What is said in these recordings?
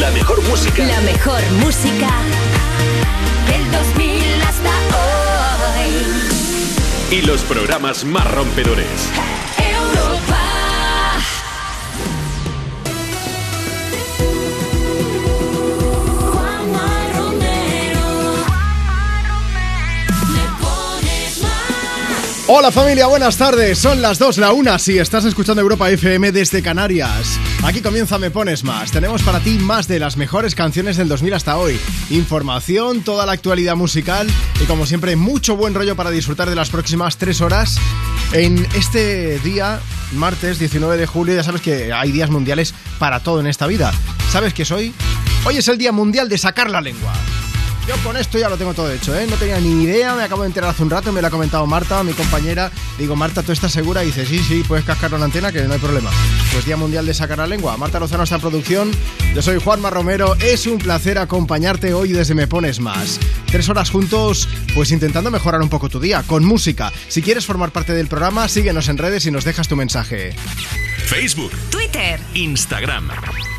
La mejor música. La mejor música del 2000 hasta hoy. Y los programas más rompedores. Europa. Juanma Romero. Me pones más. Hola familia, buenas tardes. Son las 2, la 1 si estás escuchando Europa FM desde Canarias. Aquí comienza Me Pones Más. Tenemos para ti más de las mejores canciones del 2000 hasta hoy. Información, toda la actualidad musical y como siempre mucho buen rollo para disfrutar de las próximas 3 horas. En este día, martes 19 de julio, ya sabes que hay días mundiales para todo en esta vida. ¿Sabes qué soy? Hoy es el Día Mundial de Sacar la Lengua. Yo con esto ya lo tengo todo hecho, ¿eh? No tenía ni idea, me acabo de enterar hace un rato, me lo ha comentado Marta, mi compañera. Digo, Marta, ¿tú estás segura? Y dice, sí, sí, puedes cascar la antena, que no hay problema. Pues Día Mundial de Sacar la Lengua. Marta Lozano está en producción. Yo soy Juanma Romero. Es un placer acompañarte hoy desde Me Pones Más. Tres horas juntos, pues intentando mejorar un poco tu día, con música. Si quieres formar parte del programa, síguenos en redes y nos dejas tu mensaje. Facebook, Twitter. Instagram.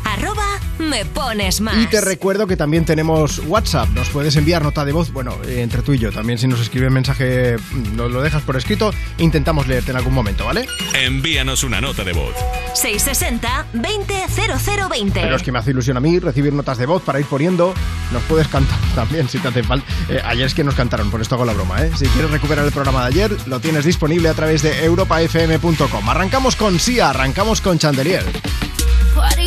Arroba me pones más. Y te recuerdo que también tenemos WhatsApp. Nos puedes enviar nota de voz, bueno, eh, entre tú y yo. También si nos escribes mensaje, mm, nos lo dejas por escrito, intentamos leerte en algún momento, ¿vale? Envíanos una nota de voz. 660 200020. Pero es que me hace ilusión a mí recibir notas de voz para ir poniendo. Nos puedes cantar también si te hace falta. Eh, ayer es que nos cantaron, por esto hago la broma, ¿eh? Si quieres recuperar el programa de ayer, lo tienes disponible a través de europafm.com. Arrancamos con Sia, arrancamos con Chandelier. Party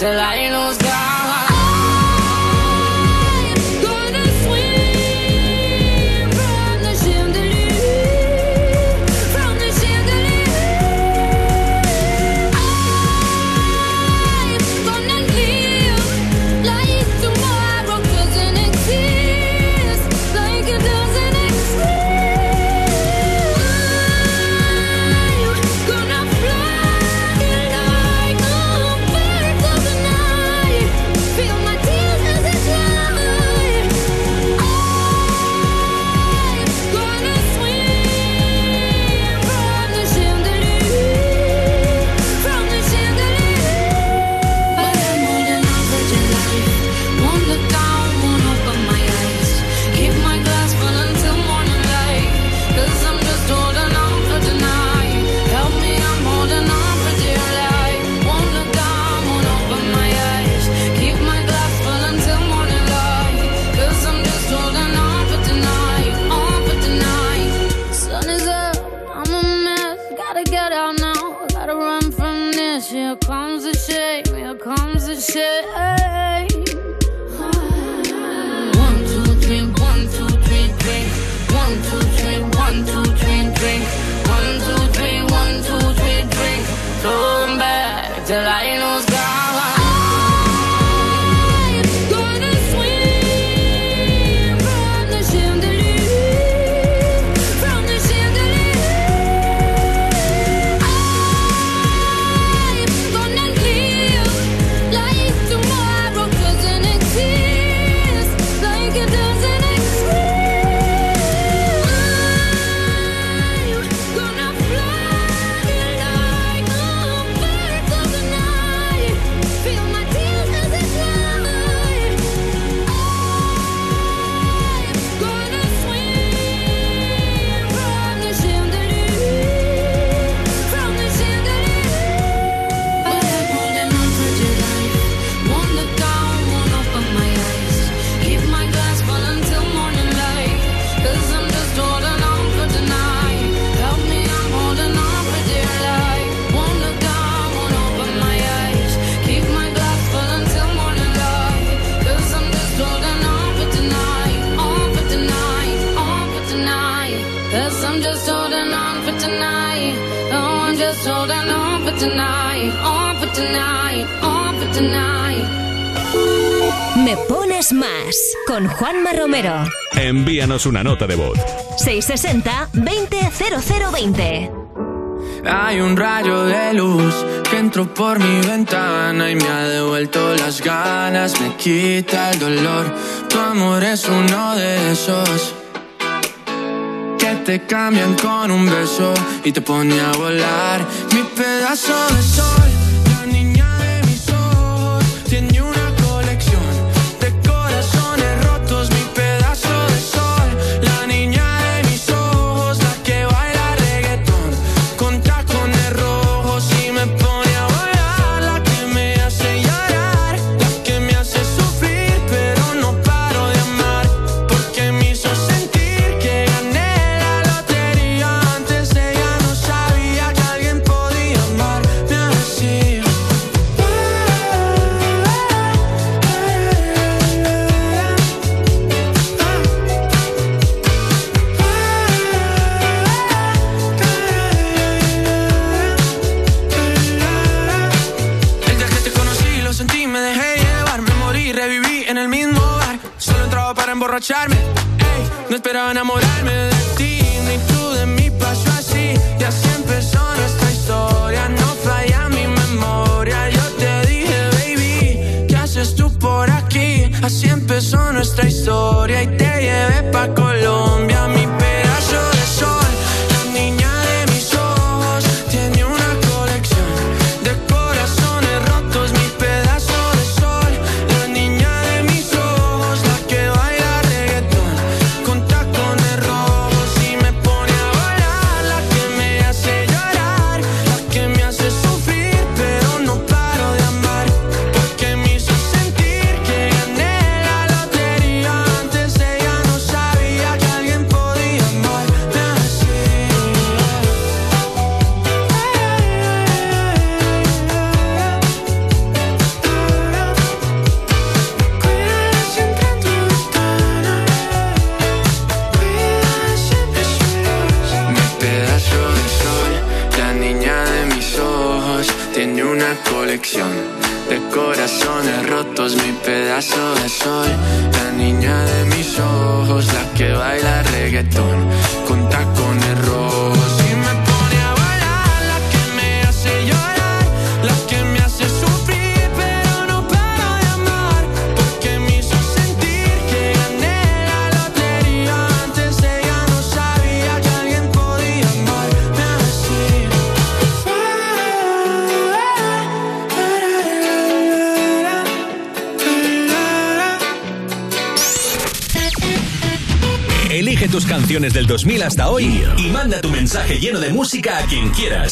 Till I Me pones más con Juanma Romero. Envíanos una nota de voz. 660-200020. Hay un rayo de luz que entró por mi ventana y me ha devuelto las ganas, me quita el dolor. Tu amor es uno de esos que te cambian con un beso y te pone a volar. Mi pedazo de sol. hasta hoy y manda tu mensaje lleno de música a quien quieras.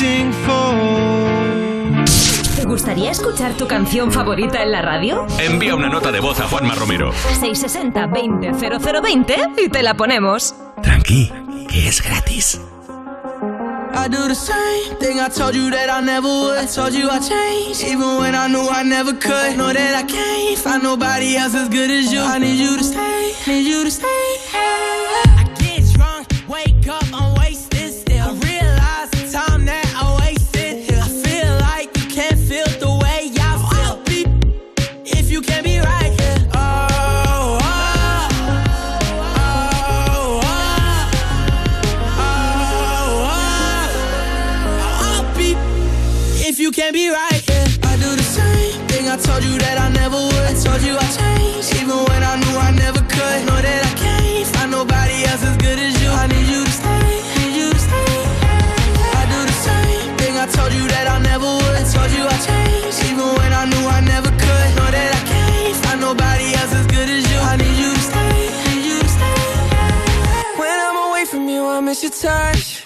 Waiting for ¿Te gustaría escuchar tu canción favorita en la radio? Envía una nota de voz a Juanma Romero. 660-200020 y te la ponemos. Tranqui, que es gratis. I do the same thing I told you that I never would. I told you I changed, even when I knew I never could. Know that I can't find nobody else as good as you. I need you to stay, need you to stay. Miss your touch.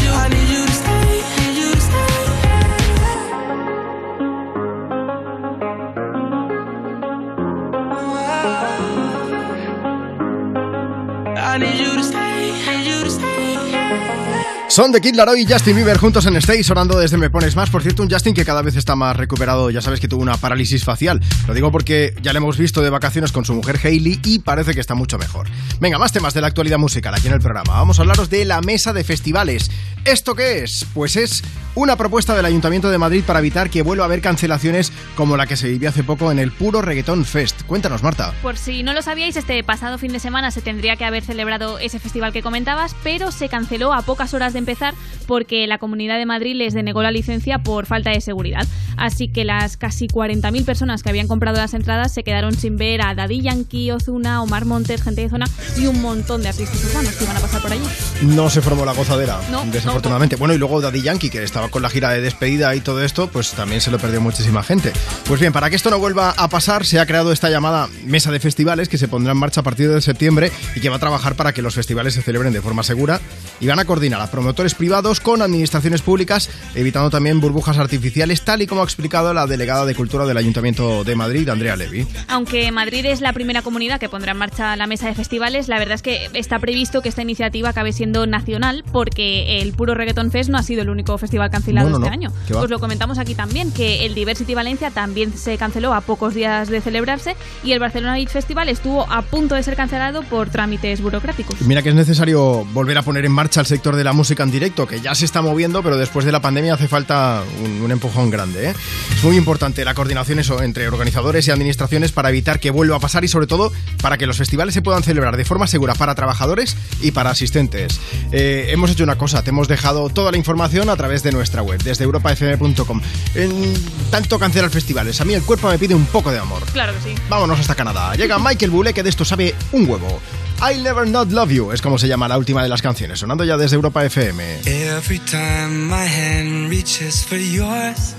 Son de Kid Laroi y Justin Bieber juntos en Stage, sonando desde Me Pones Más. Por cierto, un Justin que cada vez está más recuperado. Ya sabes que tuvo una parálisis facial. Lo digo porque ya le hemos visto de vacaciones con su mujer Hailey y parece que está mucho mejor. Venga, más temas de la actualidad musical aquí en el programa. Vamos a hablaros de la mesa de festivales. ¿Esto qué es? Pues es una propuesta del Ayuntamiento de Madrid para evitar que vuelva a haber cancelaciones como la que se vivió hace poco en el Puro Reggaetón Fest. Cuéntanos, Marta. Por si no lo sabíais, este pasado fin de semana se tendría que haber celebrado ese festival que comentabas, pero se canceló a pocas horas de empezar porque la Comunidad de Madrid les denegó la licencia por falta de seguridad. Así que las casi 40.000 personas que habían comprado las entradas se quedaron sin ver a Daddy Yankee, Ozuna, Omar Montes, gente de zona y un montón de artistas urbanos que iban a pasar por allí. No se formó la gozadera, No, desafortunadamente. Bueno, y luego Daddy Yankee, que estaba con la gira de despedida y todo esto, pues también se lo perdió muchísima gente. Pues bien, para que esto no vuelva a pasar, se ha creado esta llamada mesa de festivales que se pondrá en marcha a partir de septiembre y que va a trabajar para que los festivales se celebren de forma segura y van a coordinar a promotores privados con administraciones públicas, evitando también burbujas artificiales, tal y como ha explicado la delegada de Cultura del Ayuntamiento de Madrid, Andrea Levy. Aunque Madrid es la primera comunidad que pondrá en marcha la mesa de festivales, la verdad es que está previsto que esta iniciativa acabe siendo nacional porque el Puro Reggaeton Fest no ha sido el único festival cancelado No, no, este no. año. Pues lo comentamos aquí también, que el Diversity Valencia también se canceló a pocos días de celebrarse y el Barcelona Beat Festival estuvo a punto de ser cancelado por trámites burocráticos. Mira que es necesario volver a poner en marcha el sector de la música en directo, que ya se está moviendo, pero después de la pandemia hace falta un, un empujón grande. ¿eh? Es muy importante la coordinación eso, entre organizadores y administraciones para evitar que vuelva a pasar y sobre todo para que los festivales se puedan celebrar de forma segura para trabajadores y para asistentes. Eh, hemos hecho una cosa, te hemos dejado toda la información a través de nuestra web, desde europafm.com. En tanto cancelar festivales, a mí el cuerpo me pide un poco de amor. Claro que sí. Vámonos hasta Canadá. Llega Michael Bublé, que de esto sabe un huevo. I'll Never Not Love You es como se llama la última de las canciones, sonando ya desde Europa FM. Every time my hand reaches for yours,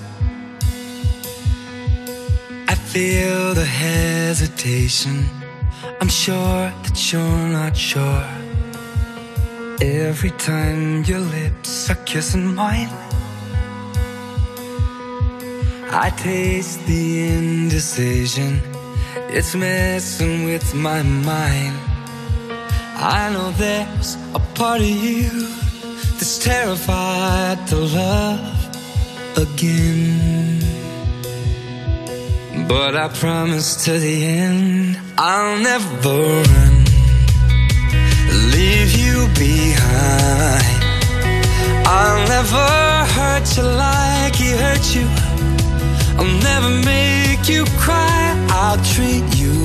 I feel the hesitation. I'm sure that you're not sure. Every time your lips are kissing mine, I taste the indecision. It's messing with my mind. I know there's a part of you that's terrified to love again. But I promise to the end, I'll never run, leave you behind. I'll never hurt you like he hurt you. I'll never make you cry. I'll treat you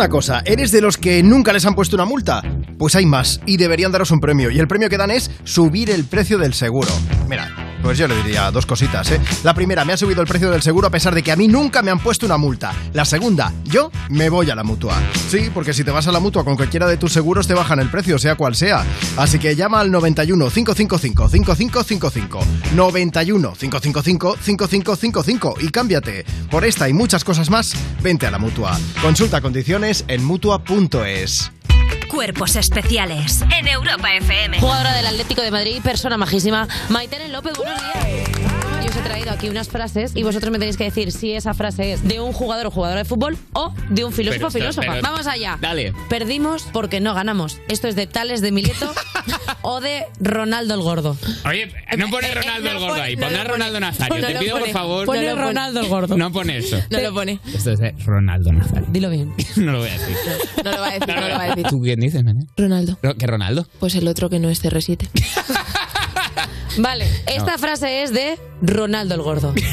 una cosa, ¿eres de los que nunca les han puesto una multa? Pues hay más y deberían daros un premio. Y el premio que dan es subir el precio del seguro. Mira, pues yo le diría dos cositas, ¿eh? La primera, me ha subido el precio del seguro a pesar de que a mí nunca me han puesto una multa. La segunda, yo me voy a la mutua. Sí, porque si te vas a la mutua con cualquiera de tus seguros te bajan el precio, sea cual sea. Así que llama al 91 555 5555 91 555 5555 y cámbiate. Por esta y muchas cosas más, vente a la mutua. Consulta condiciones en mutua.es. Cuerpos especiales en Europa FM. Jugadora del Atlético de Madrid, persona majísima. Maitene López, buenos días. Yo os he traído aquí unas frases y vosotros me tenéis que decir si esa frase es de un jugador o jugadora de fútbol o de un filósofo o filósofa. pero- Vamos allá. Dale. Perdimos porque no ganamos. Esto es de Tales de Mileto o de Ronaldo el Gordo. Oye, no pone Ronaldo el gordo ahí, pon a Ronaldo Nazario. No Te pido, por favor. Pone No. Ronaldo el gordo. No pone eso. No lo pone. Esto es de Ronaldo Nazario. Dilo bien. No lo voy a decir. No lo va a decir, no lo va a decir. ¿Tú quién dices, Manuel? Ronaldo. ¿Qué Ronaldo? Pues el otro que no es CR7. Vale, esta frase es de Ronaldo el Gordo.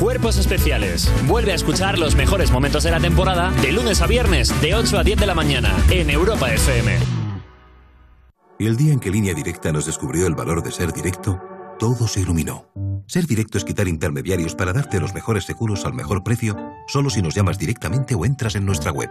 Cuerpos especiales. Vuelve a escuchar los mejores momentos de la temporada de lunes a viernes de 8 a 10 de la mañana en Europa FM. Y el día en que Línea Directa nos descubrió el valor de ser directo, todo se iluminó. Ser directo es quitar intermediarios para darte los mejores seguros al mejor precio, solo si nos llamas directamente o entras en nuestra web.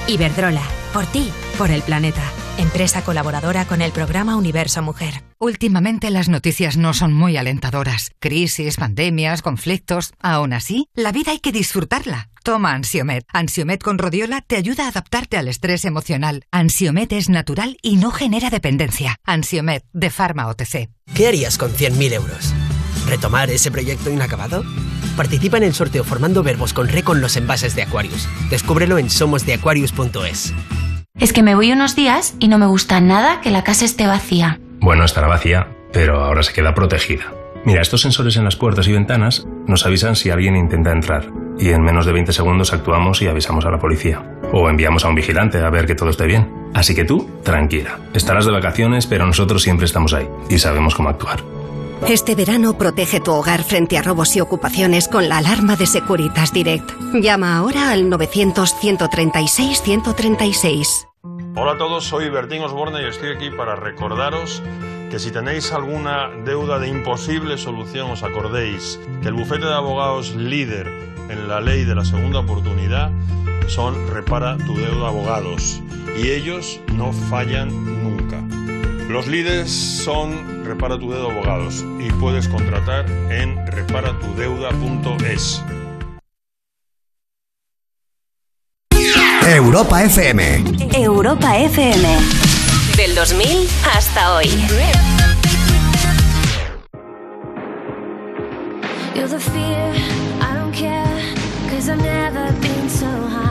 Iberdrola, por ti, por el planeta. Empresa colaboradora con el programa Universo Mujer. Últimamente las noticias no son muy alentadoras. Crisis, pandemias, conflictos. Aún así, la vida hay que disfrutarla. Toma Ansiomet. Ansiomet con rodiola te ayuda a adaptarte al estrés emocional. Ansiomet es natural y no genera dependencia. Ansiomet de Pharma OTC. ¿Qué harías con 100.000 euros? ¿Retomar ese proyecto inacabado? Participa en el sorteo formando verbos con re con los envases de Aquarius. Descúbrelo en somosdeaquarius.es. Es que me voy unos días y no me gusta nada que la casa esté vacía. Bueno, estará vacía, pero ahora se queda protegida. Mira, estos sensores en las puertas y ventanas nos avisan si alguien intenta entrar y en menos de 20 segundos actuamos y avisamos a la policía. O enviamos a un vigilante a ver que todo esté bien. Así que tú, tranquila. Estarás de vacaciones, pero nosotros siempre estamos ahí y sabemos cómo actuar. Este verano protege tu hogar frente a robos y ocupaciones con la alarma de Securitas Direct. Llama ahora al 900-136-136. Hola a todos, soy Bertín Osborne y estoy aquí para recordaros que si tenéis alguna deuda de imposible solución os acordéis que el bufete de abogados líder en la ley de la segunda oportunidad son Repara tu deuda abogados y ellos no fallan nunca. Los líderes son Repara tu deuda abogados y puedes contratar en reparatudeuda.es. Europa FM. Europa FM. Del 2000 hasta hoy. You're the fear, I don't care, cause I've never been so high.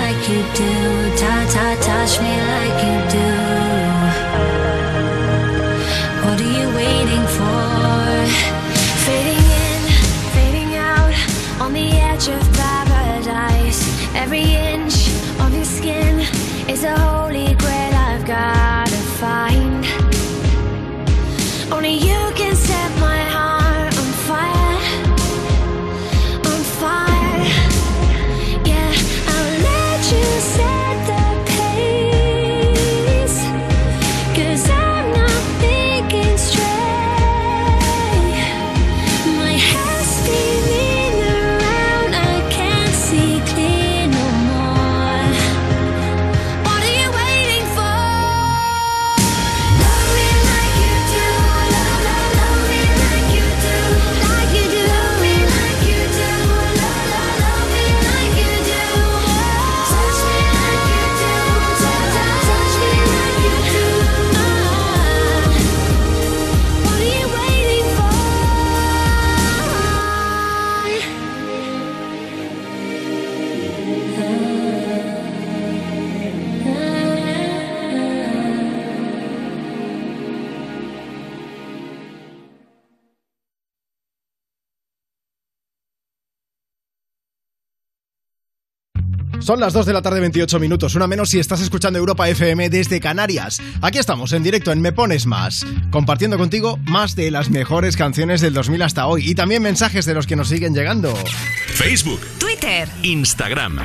Son las 2 de la tarde 28 minutos, una menos si estás escuchando Europa FM desde Canarias. Aquí estamos en directo en Me Pones Más, compartiendo contigo más de las mejores canciones del 2000 hasta hoy y también mensajes de los que nos siguen llegando. Facebook, Twitter, Instagram.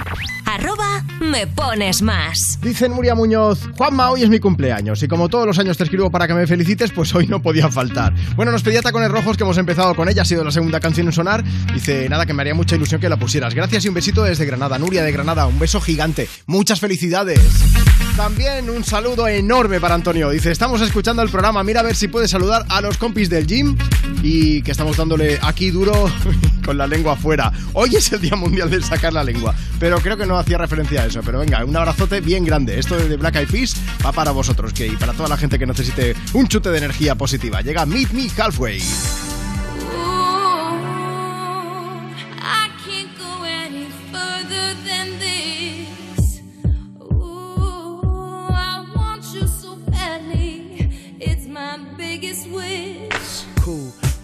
Arroba me pones más. Dice Nuria Muñoz, Juanma, hoy es mi cumpleaños y como todos los años te escribo para que me felicites, pues hoy no podía faltar. Bueno, nos pedía Tacones Rojos que hemos empezado con ella, ha sido la segunda canción en sonar. Dice, nada, que me haría mucha ilusión que la pusieras. Gracias y un besito desde Granada. Nuria de Granada, un beso gigante. Muchas felicidades. También un saludo enorme para Antonio. Dice, estamos escuchando el programa, mira a ver si puedes saludar a los compis del gym y que estamos dándole aquí duro con la lengua afuera. Hoy es el Día Mundial de sacar la lengua, pero creo que no hacía referencia a eso. Pero venga, un abrazote bien grande. Esto de Black Eyed Peas va para vosotros, que y para toda la gente que necesite un chute de energía positiva. Llega Meet Me Halfway.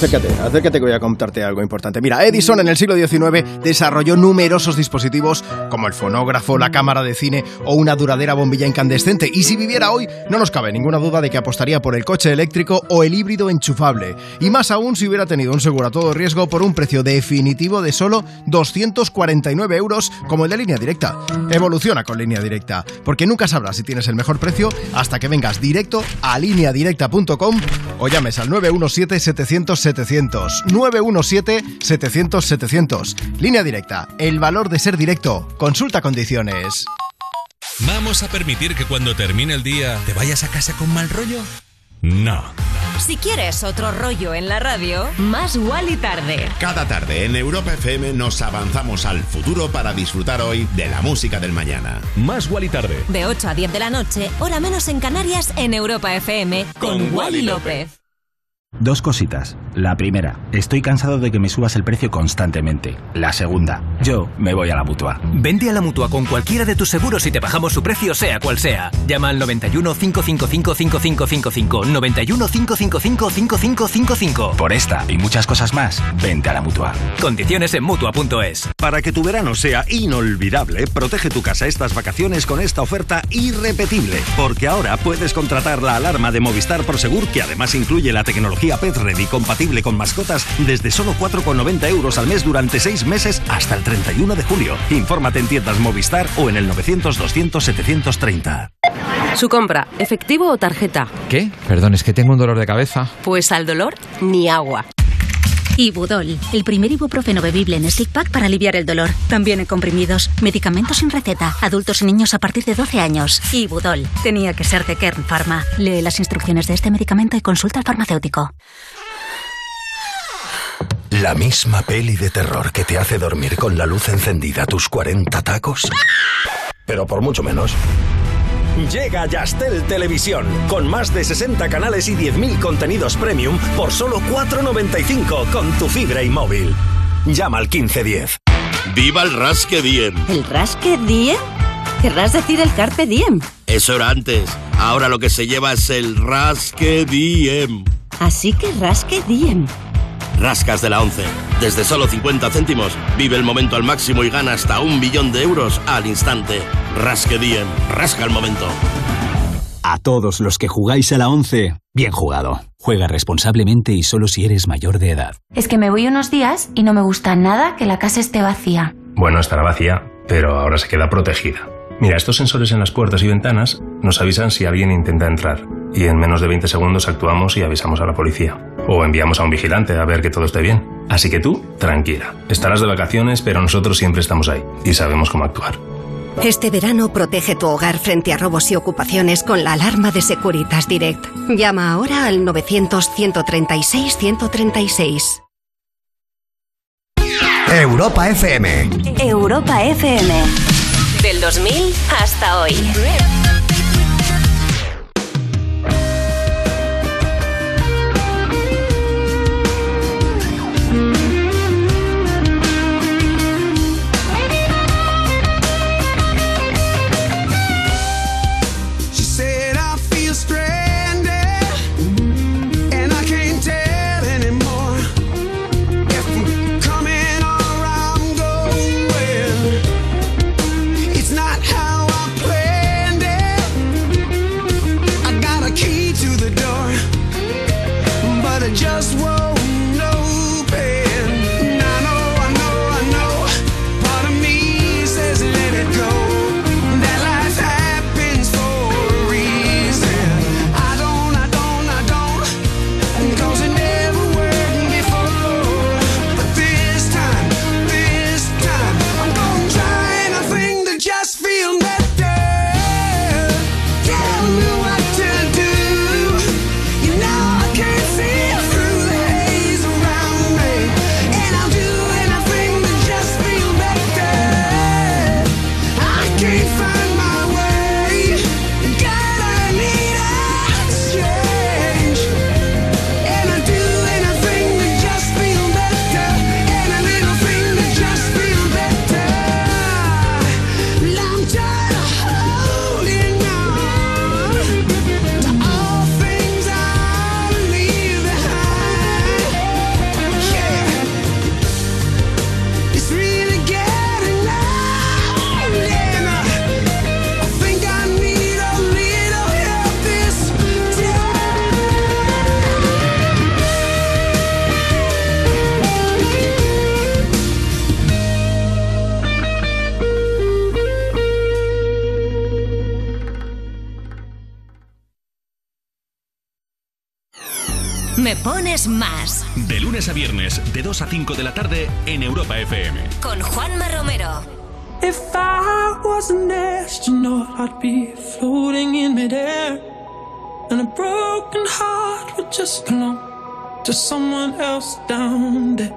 Acércate, acércate que voy a contarte algo importante. Mira, Edison en el siglo XIX desarrolló numerosos dispositivos como el fonógrafo, la cámara de cine o una duradera bombilla incandescente. Y si viviera hoy, no nos cabe ninguna duda de que apostaría por el coche eléctrico o el híbrido enchufable. Y más aún si hubiera tenido un seguro a todo riesgo por un precio definitivo de solo 249 euros como el de línea directa. Evoluciona con línea directa, porque nunca sabrás si tienes el mejor precio hasta que vengas directo a lineadirecta.com o llames al 917-700-700. 917-700-700. Línea directa, el valor de ser directo. Consulta condiciones. ¿Vamos a permitir que cuando termine el día te vayas a casa con mal rollo? No. Si quieres otro rollo en la radio, más y tarde. Cada tarde en Europa FM nos avanzamos al futuro para disfrutar hoy de la música del mañana. Más y tarde. De 8 a 10 de la noche, hora menos en Canarias, en Europa FM, con, Con Wally Wally López. Dos cositas. La primera, estoy cansado de que me subas el precio constantemente. La segunda, yo me voy a la mutua. Vente a la mutua con cualquiera de tus seguros y te bajamos su precio, sea cual sea. Llama al 91 555 5555. 91 555 5555. Por esta y muchas cosas más, vente a la mutua. Condiciones en mutua.es. Para que tu verano sea inolvidable, protege tu casa estas vacaciones con esta oferta irrepetible. Porque ahora puedes contratar la alarma de Movistar Prosegur, que además incluye la tecnología Pet Ready compatible con mascotas, desde solo 4,90 euros al mes durante 6 meses hasta el 31 de julio. Infórmate en tiendas Movistar o en el 900-200-730. Su compra, efectivo o tarjeta. ¿Qué? Perdón, es que tengo un dolor de cabeza. Pues al dolor, ni agua. Ibudol, el primer ibuprofeno bebible en stick pack para aliviar el dolor. También en comprimidos. Medicamentos sin receta. Adultos y niños a partir de 12 años. Ibudol. Tenía que ser de Kern Pharma. Lee las instrucciones de este medicamento y consulta al farmacéutico. La misma peli de terror que te hace dormir con la luz encendida tus 40 tacos. Pero por mucho menos. Llega Yastel Televisión, con más de 60 canales y 10.000 contenidos premium por solo 4,95 con tu fibra y móvil. Llama al 1510. ¡Viva el Rasque Diem! ¿El Rasque Diem? Querrás decir el Carpe Diem. Eso era antes. Ahora lo que se lleva es el Rasque Diem. Así que Rasque Diem. Rascas de la 11. Desde solo 50 céntimos, vive el momento al máximo y gana hasta un billón de euros al instante. Rasque Diem. Rasca el momento. A todos los que jugáis a la 11, bien jugado. Juega responsablemente y solo si eres mayor de edad. Es que me voy unos días y no me gusta nada que la casa esté vacía. Bueno, estará vacía, pero ahora se queda protegida. Mira, estos sensores en las puertas y ventanas nos avisan si alguien intenta entrar y en menos de 20 segundos actuamos y avisamos a la policía. O enviamos a un vigilante a ver que todo esté bien. Así que tú, tranquila. Estarás de vacaciones, pero nosotros siempre estamos ahí y sabemos cómo actuar. Este verano protege tu hogar frente a robos y ocupaciones con la alarma de Securitas Direct. Llama ahora al 900-136-136. Europa FM. Europa FM. Del 2000 hasta hoy. Me pones más. De lunes a viernes, de 2 a 5 de la tarde, en Europa FM. Con Juanma Romero. If I was an astronaut, I'd be floating in midair. And a broken heart would just belong to someone else down there.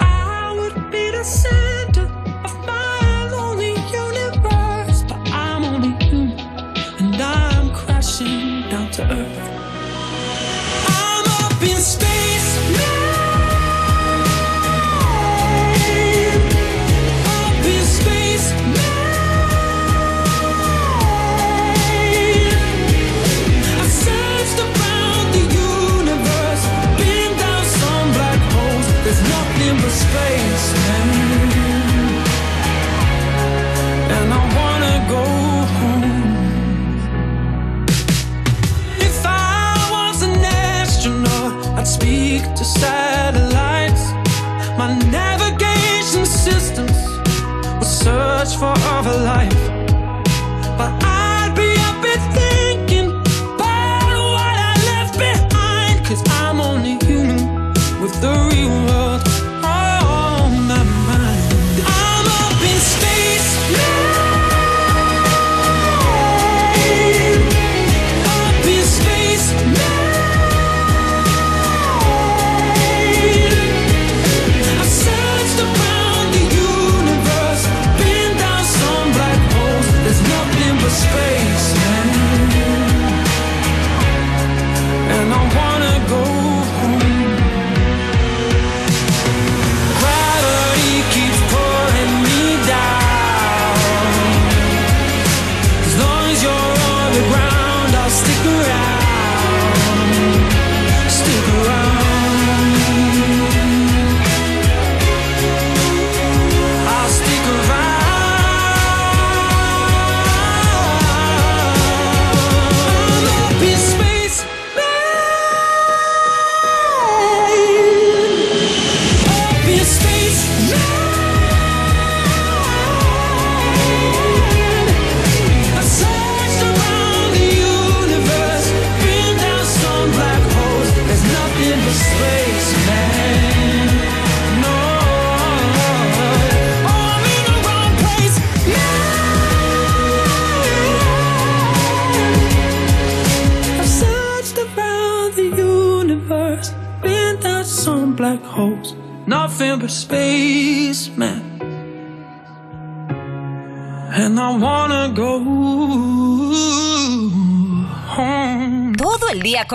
I would be the center of my lonely universe. But I'm only human, and I'm crashing down to earth. I'd speak to satellites.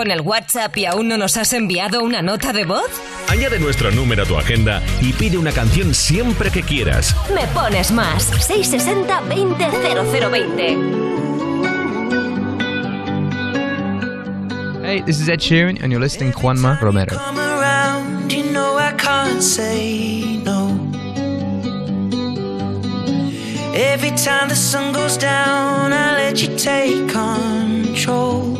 Con el WhatsApp y aún no nos has enviado una nota de voz? Añade nuestro número a tu agenda y pide una canción siempre que quieras. Me pones más. 660 20 0020. Hey, this is Ed Sheeran, and you're listening to Juanma Romero. Come around, you know I can't say no. Every time the sun goes down, I let you take control.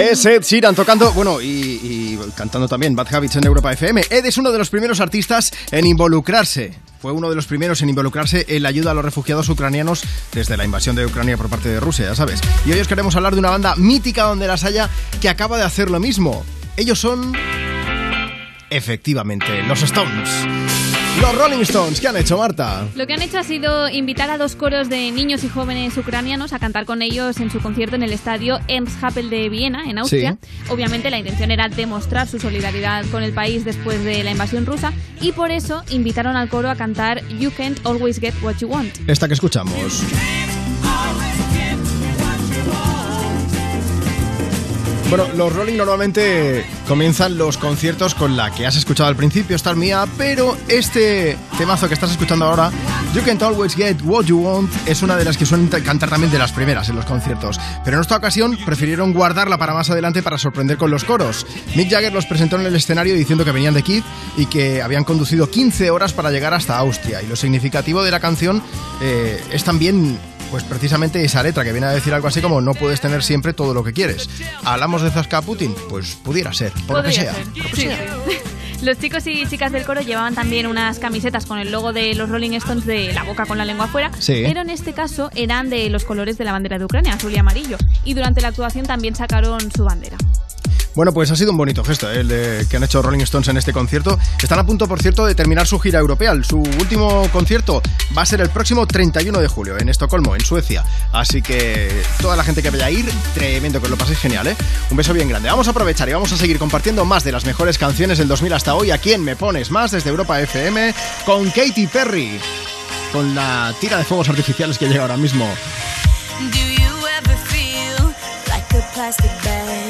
Es Ed Sheeran tocando, bueno, y, cantando también Bad Habits en Europa FM. Ed es uno de los primeros artistas en involucrarse. Fue uno de los primeros en involucrarse en la ayuda a los refugiados ucranianos desde la invasión de Ucrania por parte de Rusia, ya sabes. Y hoy os queremos hablar de una banda mítica donde las haya que acaba de hacer lo mismo. Ellos son... Efectivamente, los Stones. Los Rolling Stones, ¿qué han hecho, Marta? Lo que han hecho ha sido invitar a dos coros de niños y jóvenes ucranianos a cantar con ellos en su concierto en el estadio Ernst Happel de Viena, en Austria. Obviamente la intención era demostrar su solidaridad con el país después de la invasión rusa y por eso invitaron al coro a cantar You Can't Always Get What You Want. Esta que escuchamos. Bueno, los Rolling normalmente comienzan los conciertos con la que has escuchado al principio, Star Mía, pero este temazo que estás escuchando ahora, You Can't Always Get What You Want, es una de las que suelen cantar también de las primeras en los conciertos. Pero en esta ocasión prefirieron guardarla para más adelante para sorprender con los coros. Mick Jagger los presentó en el escenario diciendo que venían de Kiev y que habían conducido 15 horas para llegar hasta Austria. Y lo significativo de la canción eh, es también pues precisamente esa letra que viene a decir algo así como no puedes tener siempre todo lo que quieres. ¿Hablamos de Zaska Putin? Pues pudiera ser, por lo que sea. Los chicos y chicas del coro llevaban también unas camisetas con el logo de los Rolling Stones de la boca con la lengua afuera, Sí. pero en este caso eran de los colores de la bandera de Ucrania, azul y amarillo. Y durante la actuación también sacaron su bandera. Bueno, pues ha sido un bonito gesto ¿eh? el que han hecho Rolling Stones en este concierto. Están a punto, por cierto, de terminar su gira europea. Su último concierto va a ser el próximo 31 de julio en Estocolmo, en Suecia. Así que toda la gente que vaya a ir, tremendo, que os lo paséis genial, ¿eh? Un beso bien grande. Vamos a aprovechar y vamos a seguir compartiendo más de las mejores canciones del 2000 hasta hoy. ¿A quién me pones más? Desde Europa FM con Katy Perry. Con la tira de fuegos artificiales que llega ahora mismo. Do you ever feel like a plastic bag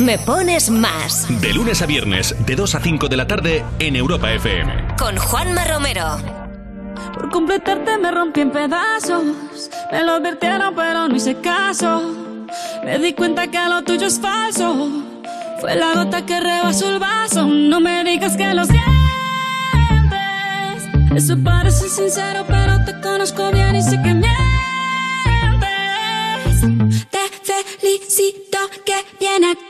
Me pones más. De lunes a viernes, de 2 a 5 de la tarde, en Europa FM. Con Juanma Romero. Por completarte me rompí en pedazos. Me lo advirtieron, pero no hice caso. Me di cuenta que lo tuyo es falso. Fue la gota que rebasó el vaso. No me digas que lo sientes. Eso parece sincero, pero te conozco bien y sé que mientes. Te felicito que bien actúas.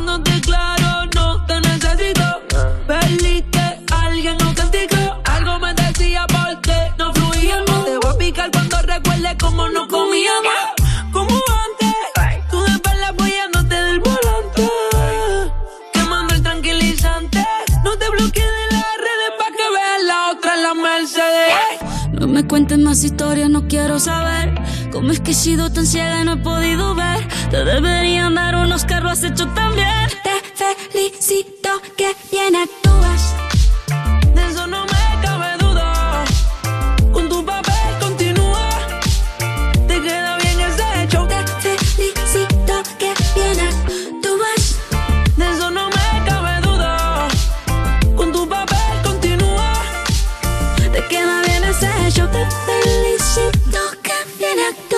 me cuentes más historias, no quiero saber. Cómo es que he sido tan ciega y no he podido ver. Te deberían dar unos carros has hecho también. Te felicito que bien actúas.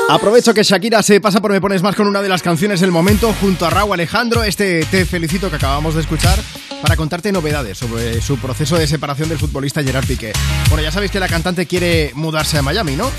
Aprovecho que Shakira se pasa por Me Pones Más con una de las canciones del momento junto a Raúl Alejandro, este Te Felicito que acabamos de escuchar, para contarte novedades sobre su proceso de separación del futbolista Gerard Piqué. Bueno, ya sabéis que la cantante quiere mudarse a Miami, ¿no?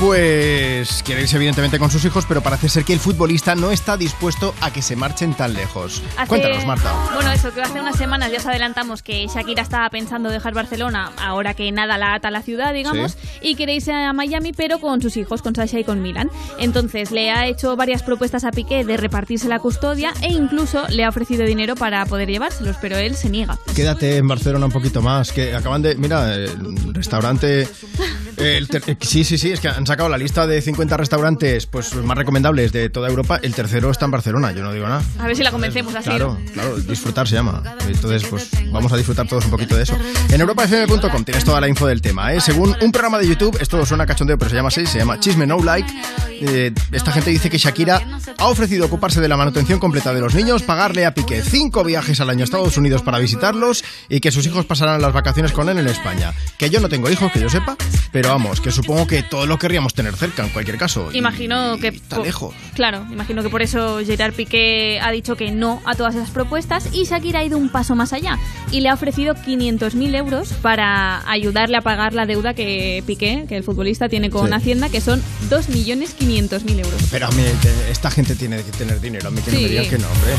Pues quiere irse evidentemente con sus hijos, pero parece ser que el futbolista no está dispuesto a que se marchen tan lejos. Hace- Cuéntanos, Marta. Bueno, eso, que hace unas semanas ya os adelantamos que Shakira estaba pensando dejar Barcelona, ahora que nada la ata a la ciudad, digamos, Sí. y quiere irse a Miami, pero con sus hijos, con Sasha y con Milan. Entonces le ha hecho varias propuestas a Piqué de repartirse la custodia e incluso le ha ofrecido dinero para poder llevárselos, pero él se niega. Quédate en Barcelona un poquito más, que acaban de... Mira, el restaurante... el ter- eh, sí, sí, sí, es que han sacado la lista de 50 restaurantes pues más recomendables de toda Europa. El tercero está en Barcelona, yo no digo nada. A ver si la convencemos así. Claro, claro, disfrutar se llama. Entonces, pues vamos a disfrutar todos un poquito de eso. En europafm.com tienes toda la info del tema. ¿eh? Según un programa de YouTube, esto suena cachondeo, pero se llama así, se llama Chisme No Like. eh, esta gente dice que Shakira ha ofrecido ocuparse de la manutención completa de los niños, pagarle a Piqué cinco viajes al año a Estados Unidos para visitarlos y que sus hijos pasarán las vacaciones con él en España. Que yo no tengo hijos, que yo sepa, pero vamos, que supongo que todos lo querríamos tener cerca en cualquier caso. Y- Imagino que... Está lejos. Claro, imagino que por eso Gerard Piqué ha dicho que no a todas esas propuestas y Shakira ha ido un paso más allá y le ha ofrecido 500.000 euros para ayudarle a pagar la deuda que Piqué, que el futbolista, tiene con Sí. Hacienda, que son 2.500.000 euros. Pero a mí, que esta gente tiene que tener dinero, a mí que no Sí. me digan que no, hombre.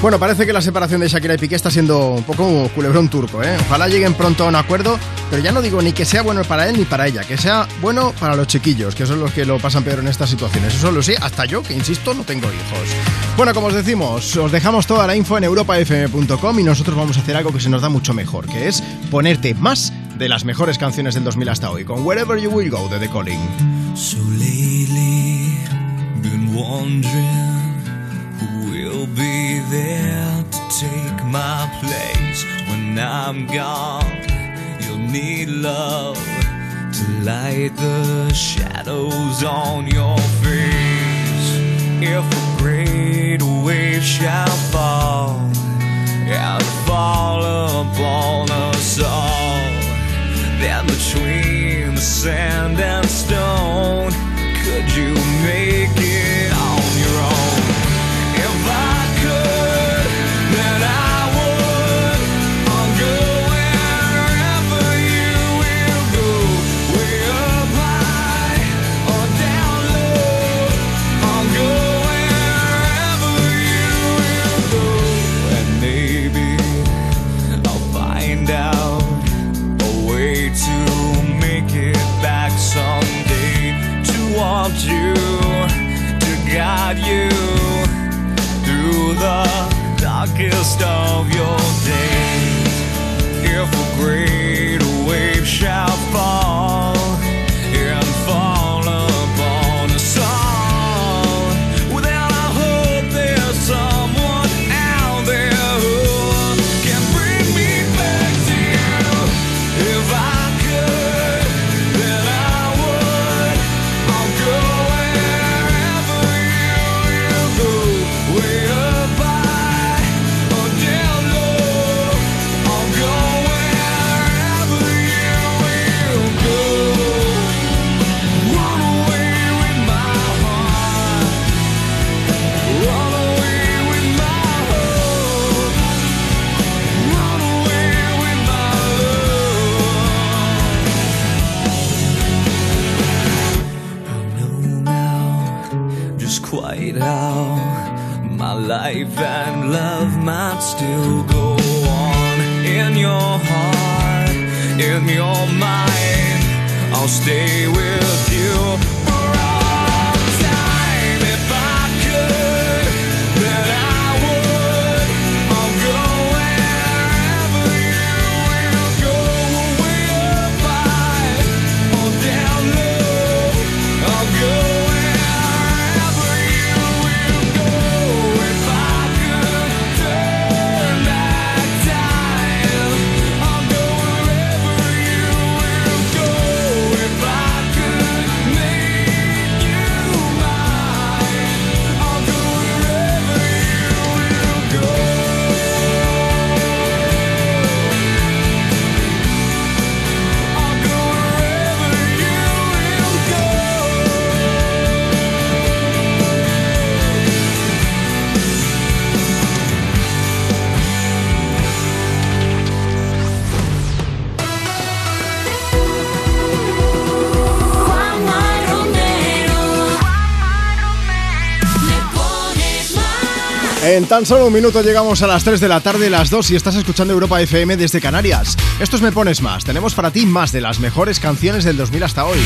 Bueno, parece que la separación de Shakira y Piqué está siendo un poco culebrón turco, ¿eh? Ojalá lleguen pronto a un acuerdo, pero ya no digo ni que sea bueno para él ni para ella, que sea bueno para los que son los que lo pasan peor en estas situaciones. Eso lo sé, hasta yo, que insisto, no tengo hijos. Bueno, como os decimos, os dejamos toda la info en europafm.com y nosotros vamos a hacer algo que se nos da mucho mejor, que es ponerte más de las mejores canciones del 2000 hasta hoy, con Wherever You Will Go de The Calling. So lately, been wondering who will be there to take my place to light the shadows on your face. If a great wave shall fall and fall upon us all. Then between the sand and stone, could you make it En tan solo un minuto llegamos a las 3 de la tarde, las 2 y estás escuchando Europa FM desde Canarias. Estos Me Pones Más. Tenemos para ti más de las mejores canciones del 2000 hasta hoy.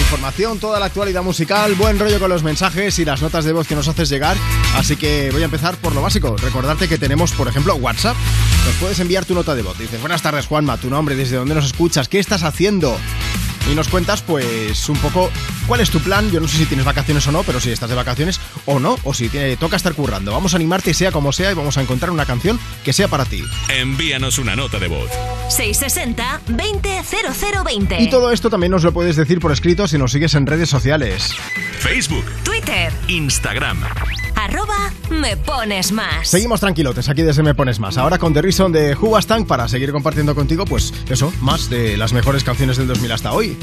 Información, toda la actualidad musical, buen rollo con los mensajes y las notas de voz que nos haces llegar. Así que voy a empezar por lo básico. Recordarte que tenemos, por ejemplo, WhatsApp. Nos puedes enviar tu nota de voz. Dices, buenas tardes Juanma, tu nombre, desde dónde nos escuchas, qué estás haciendo. Y nos cuentas, pues, un poco cuál es tu plan. Yo no sé si tienes vacaciones o no, pero si estás de vacaciones o no, o si te toca estar currando. Vamos a animarte, sea como sea, y vamos a encontrar una canción que sea para ti. Envíanos una nota de voz. 660-200020. Y todo esto también nos lo puedes decir por escrito si nos sigues en redes sociales. Facebook, Twitter. Instagram. Arroba me pones más. Seguimos tranquilotes aquí desde Me Pones Más. Ahora con The Reason de Who Was Tank para seguir compartiendo contigo, pues eso, más de las mejores canciones del 2000 hasta hoy.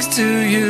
next to you.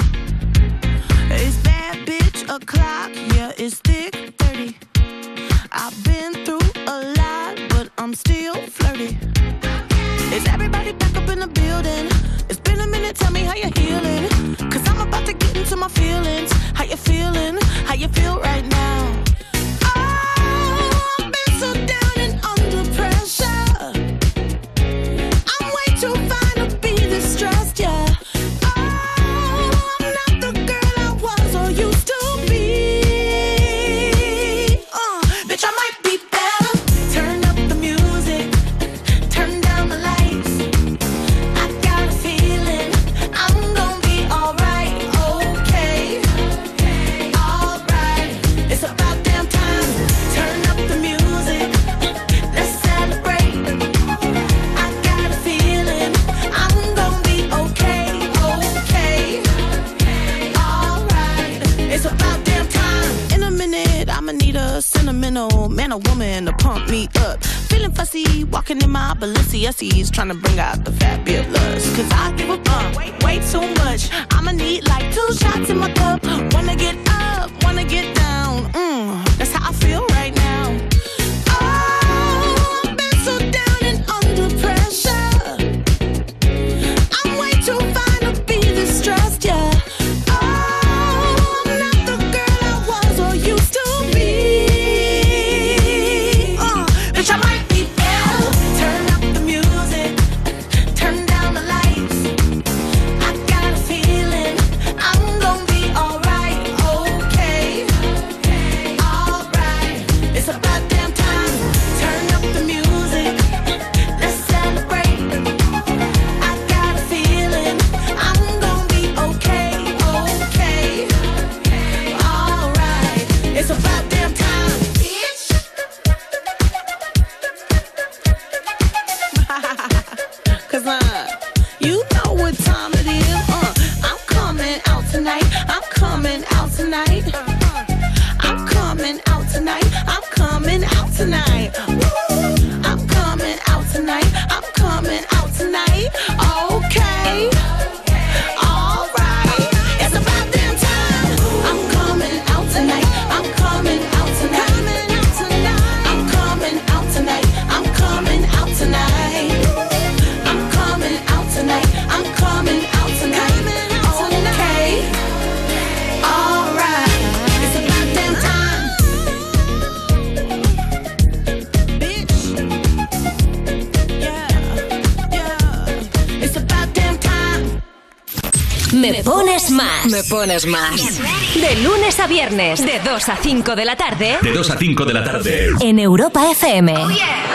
menos más. De lunes a viernes, de 2 a 5 de la tarde. De 2 a 5 de la tarde. En Europa FM. Oh, yeah.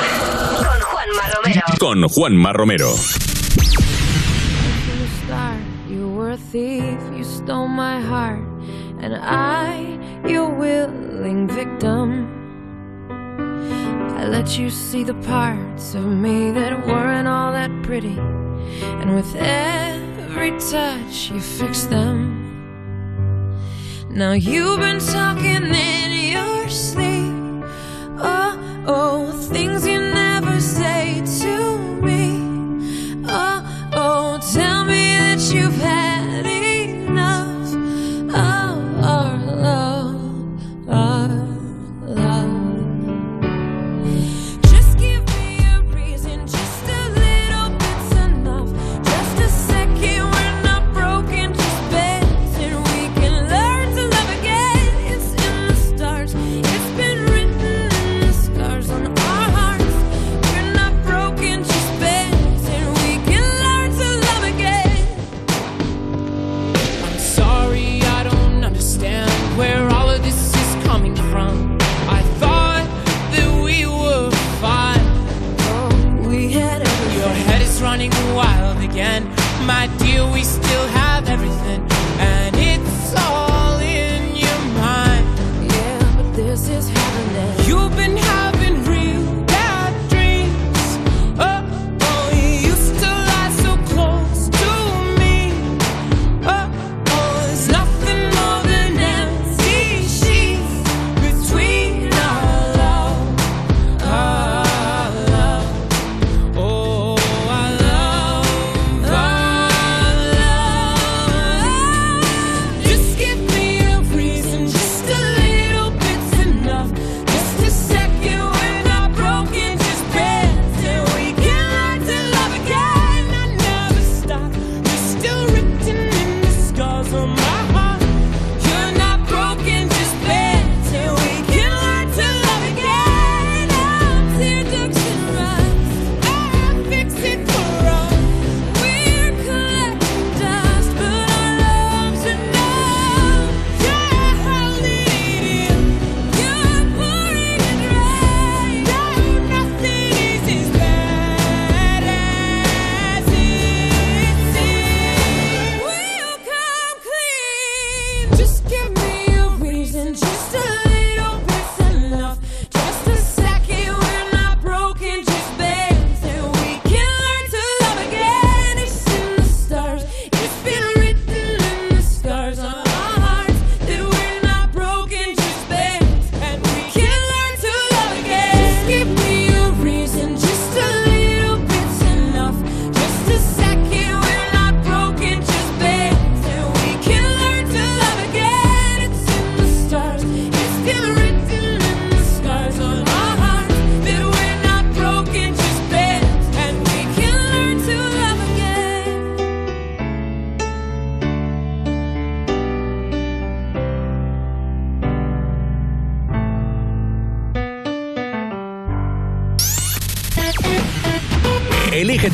Con Juanma Romero. Con Juanma Romero. And with every touch, you fixed them. Now you've been talking running wild again. My dear, we still have everything.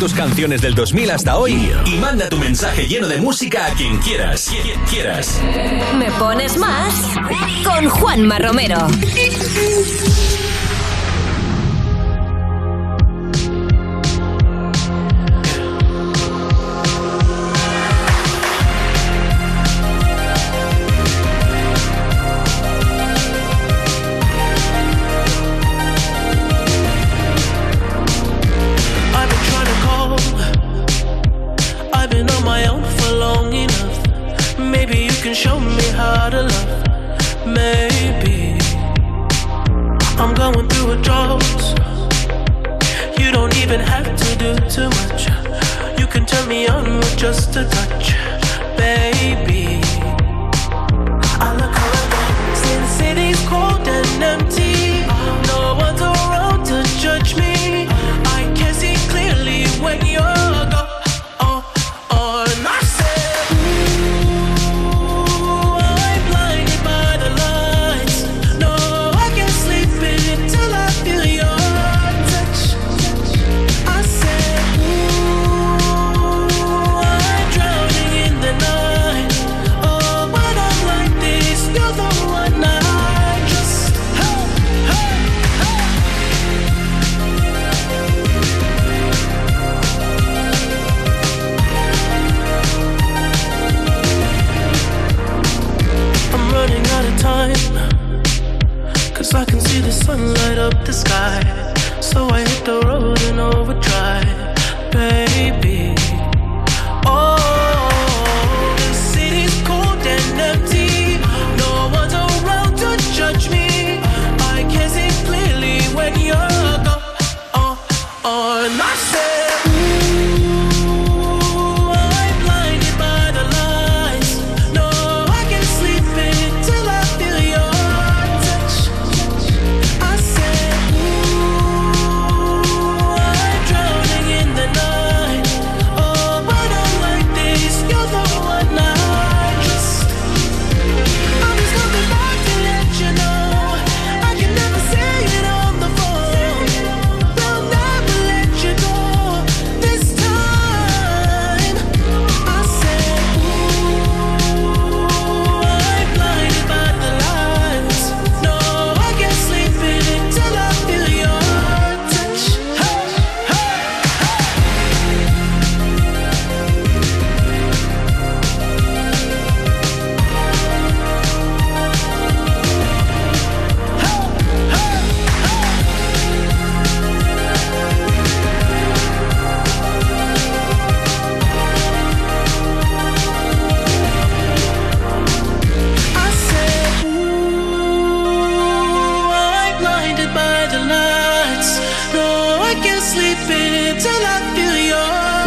tus canciones del 2000 hasta hoy y manda tu mensaje lleno de música a quien quieras. Quien quieras. Me pones más con Juanma Romero.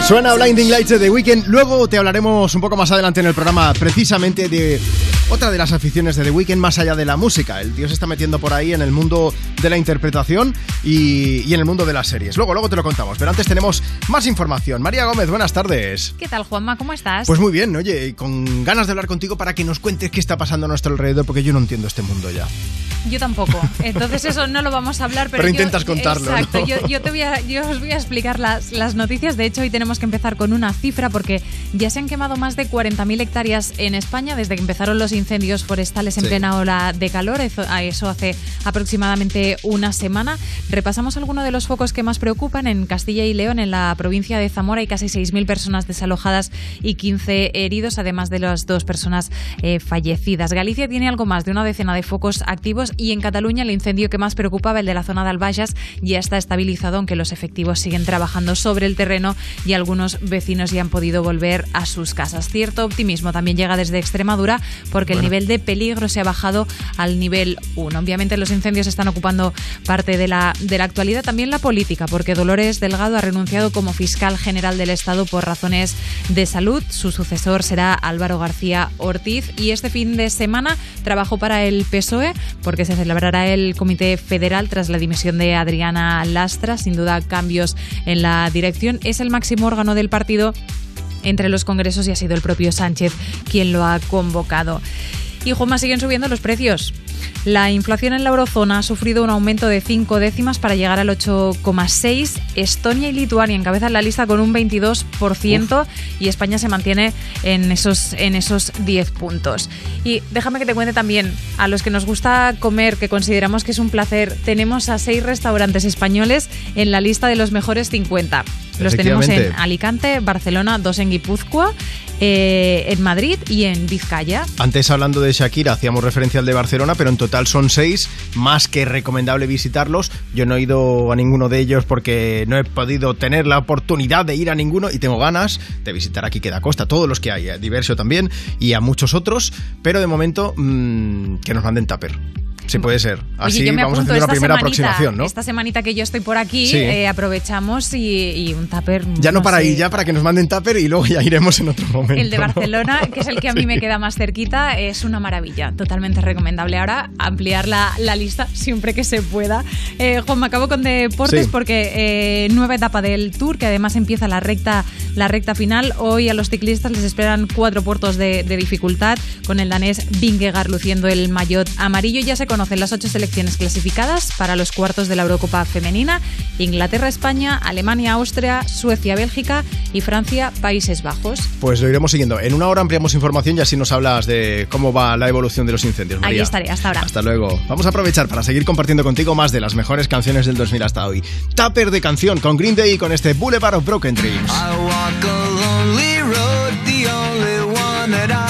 Suena Blinding Lights de The Weeknd. Luego te hablaremos un poco más adelante en el programa precisamente de otra de las aficiones de The Weeknd más allá de la música. El tío se está metiendo por ahí en el mundo de la interpretación y, y en el mundo de las series. Luego, luego te lo contamos. Pero antes tenemos más información. María Gómez, buenas tardes. ¿Qué tal, Juanma? ¿Cómo estás? Pues muy bien, oye, con ganas de hablar contigo para que nos cuentes qué está pasando a nuestro alrededor, porque yo no entiendo este mundo ya. Yo tampoco. Entonces eso no lo vamos a hablar, pero, Pero yo- intentas contarlo, Exacto. ¿no? Yo, yo te voy a, yo os voy a explicar las, las noticias. De hecho, hoy tenemos que empezar con una cifra porque ya se han quemado más de 40.000 hectáreas en España desde que empezaron los incendios forestales en Sí. plena ola de calor. Eso hace aproximadamente una semana. Repasamos algunos de los focos que más preocupan. En Castilla y León, en la provincia de Zamora, hay casi 6.000 personas desalojadas y 15 heridos, además de las dos personas eh, fallecidas. Galicia tiene algo más de una decena de focos activos y en Cataluña el incendio que más preocupaba, el de la zona de Albayas, ya está estabilizado, aunque los efectivos siguen trabajando sobre el terreno y algunos vecinos ya han podido volver a sus casas. Cierto optimismo también llega desde Extremadura porque el Bueno. nivel de peligro se ha bajado al nivel 1. Obviamente los incendios están ocupando parte de la, de la actualidad, también la política, porque Dolores Delgado ha renunciado como fiscal general del Estado por razones de salud. Su sucesor será Álvaro García Ortiz y este fin de semana trabajó para el PSOE porque se celebrará el Comité Federal tras la dimisión de Adriana Lastra. Sin duda, cambios en la dirección. Es el máximo órgano del partido entre los congresos y ha sido el propio Sánchez quien lo ha convocado. Y Juanma, siguen subiendo los precios. La inflación en la eurozona ha sufrido un aumento de 5 décimas para llegar al 8,6. Estonia y Lituania encabezan la lista con un 22% y España se mantiene en esos, en esos 10 puntos. Y déjame que te cuente también, a los que nos gusta comer, que consideramos que es un placer, tenemos a seis restaurantes españoles en la lista de los mejores 50. Los tenemos en. Alicante, Barcelona, dos en Guipúzcoa, eh, en Madrid y en Vizcaya. Antes hablando de Shakira hacíamos referencia al de Barcelona, pero en total son seis, más que recomendable visitarlos. Yo no he ido a ninguno de ellos porque no he podido tener la oportunidad de ir a ninguno y tengo ganas de visitar aquí Queda Costa, todos los que hay, Diverso también y a muchos otros, pero de momento mm, que nos manden tupper. Si puede ser. Así Oye, yo me vamos haciendo una esta primera semanita, aproximación, ¿no? Esta semanita que yo estoy por aquí, Sí. eh, aprovechamos y, y un tupper. Ya no, para sé, ahí, ya para que nos manden tupper y luego ya iremos en otro momento. El de ¿no? Barcelona, que es el que a mí me queda más cerquita, es una maravilla, totalmente recomendable. Ahora ampliar la, la lista siempre que se pueda. Eh, Juan, me acabo con deportes Sí. porque eh, nueva etapa del Tour, que además empieza la recta, la recta final. Hoy a los ciclistas les esperan cuatro puertos de, de dificultad, con el danés Vingegaard luciendo el maillot amarillo. Ya se conocen las ocho selecciones clasificadas para los cuartos de la Eurocopa femenina. Inglaterra, España, Alemania, Austria, Suecia, Bélgica y Francia, Países Bajos. Pues lo iremos siguiendo. En una hora ampliamos información y así nos hablas de cómo va la evolución de los incendios. Ahí estaré, hasta ahora. Hasta luego. Vamos a aprovechar para seguir compartiendo contigo más de las mejores canciones del 2000 hasta hoy. Tupper de canción con Green Day y con este Boulevard of Broken Dreams. I walk a lonely road, the only one that I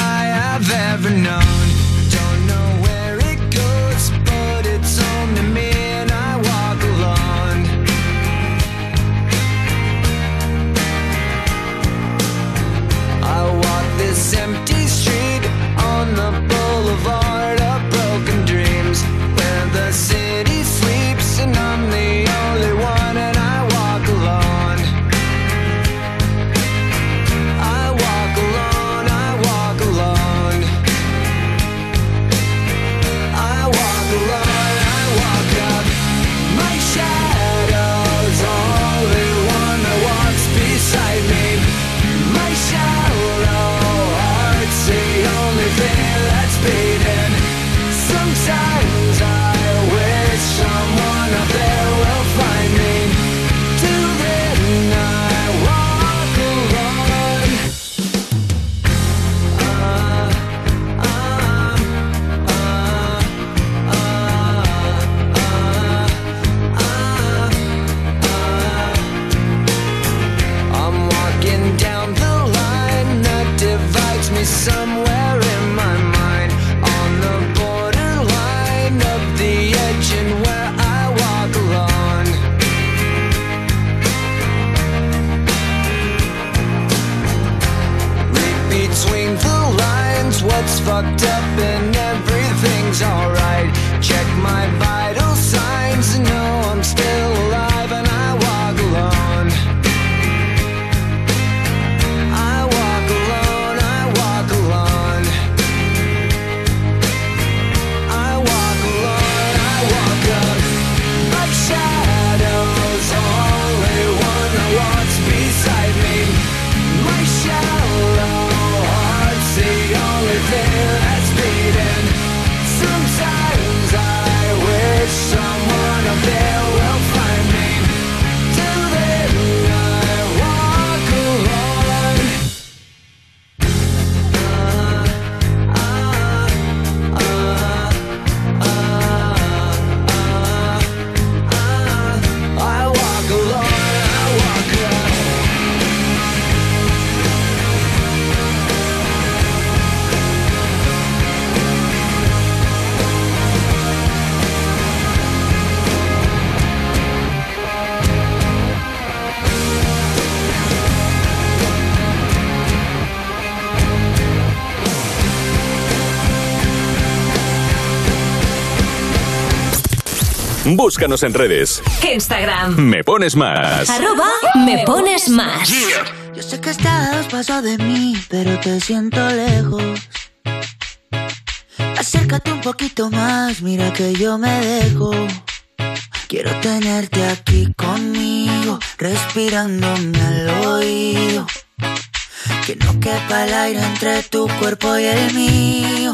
up and everything's alright. Check my. Búscanos en redes. Instagram. Me pones más. Arroba me pones más. Yo sé que estás paso de mí, pero te siento lejos. Acércate un poquito más, mira que yo me dejo. Quiero tenerte aquí conmigo, respirándome al oído. Que no quepa el aire entre tu cuerpo y el mío.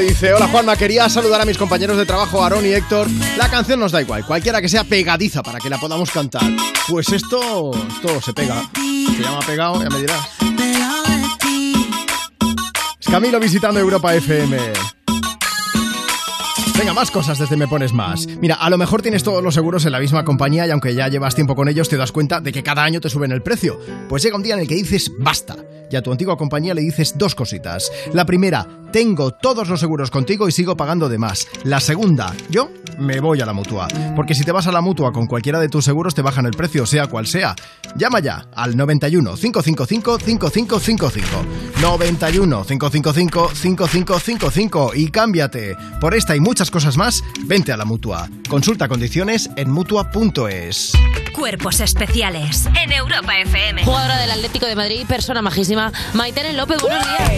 dice, hola Juanma, quería saludar a mis compañeros de trabajo, Aarón y Héctor. La canción nos da igual, cualquiera que sea pegadiza para que la podamos cantar. Pues esto, esto se pega. Se llama pegado, ya me dirás. Es Camilo visitando Europa FM. Venga, más cosas desde Me Pones Más. Mira, a lo mejor tienes todos los seguros en la misma compañía y aunque ya llevas tiempo con ellos te das cuenta de que cada año te suben el precio. Pues llega un día en el que dices basta y a tu antigua compañía le dices dos cositas. La primera, tengo todos los seguros contigo y sigo pagando de más. La segunda, yo me voy a la mutua. Porque si te vas a la mutua con cualquiera de tus seguros te bajan el precio, sea cual sea. Llama ya al 91 555 5555. 91 555 5555 y cámbiate. Por esta y muchas cosas más, vente a la mutua. Consulta condiciones en mutua.es. Cuerpos especiales en Europa FM. Jugadora del Atlético de Madrid, persona majísima, Maitene López, buenos días.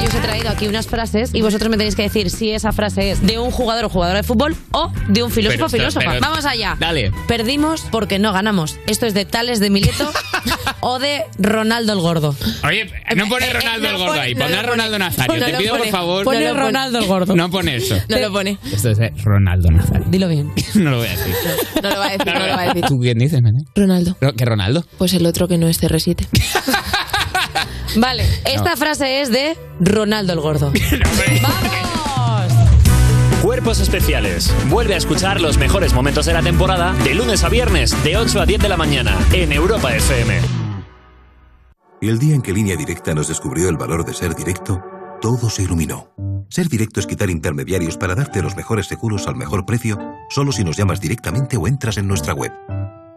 Yo os he traído aquí unas frases y vosotros me tenéis que decir si esa frase es de un jugador o jugadora de fútbol o de un filósofo o filósofa. pero- Vamos allá. Dale. Perdimos porque no ganamos. Esto es de Tales de Mileto o de Ronaldo el Gordo. Oye, no pone Ronaldo el gordo ahí, no pone Ronaldo Nazario. No Te pido por pone. favor. Pone No pone. Ronaldo el Gordo. No pone eso. No lo pone. Esto es de Ronaldo Nazario. Dilo bien. No lo voy a decir. No lo va a decir, no lo va a decir. ¿Tú quién dices, Mene? Ronaldo. ¿Qué Ronaldo? Pues el otro que no es CR7. Vale, esta No. frase es de Ronaldo el Gordo. Cuerpos especiales. Vuelve a escuchar los mejores momentos de la temporada de lunes a viernes de 8 a 10 de la mañana en Europa FM. Y el día en que Línea Directa nos descubrió el valor de ser directo, todo se iluminó. Ser directo es quitar intermediarios para darte los mejores seguros al mejor precio, solo si nos llamas directamente o entras en nuestra web.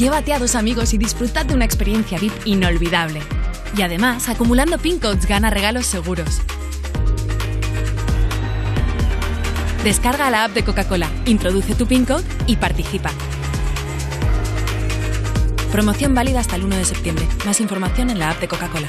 Llévate a dos amigos y disfrutad de una experiencia VIP inolvidable. Y además, acumulando pin codes gana regalos seguros. Descarga la app de Coca-Cola, introduce tu pin code y participa. Promoción válida hasta el 1 de septiembre. Más información en la app de Coca-Cola.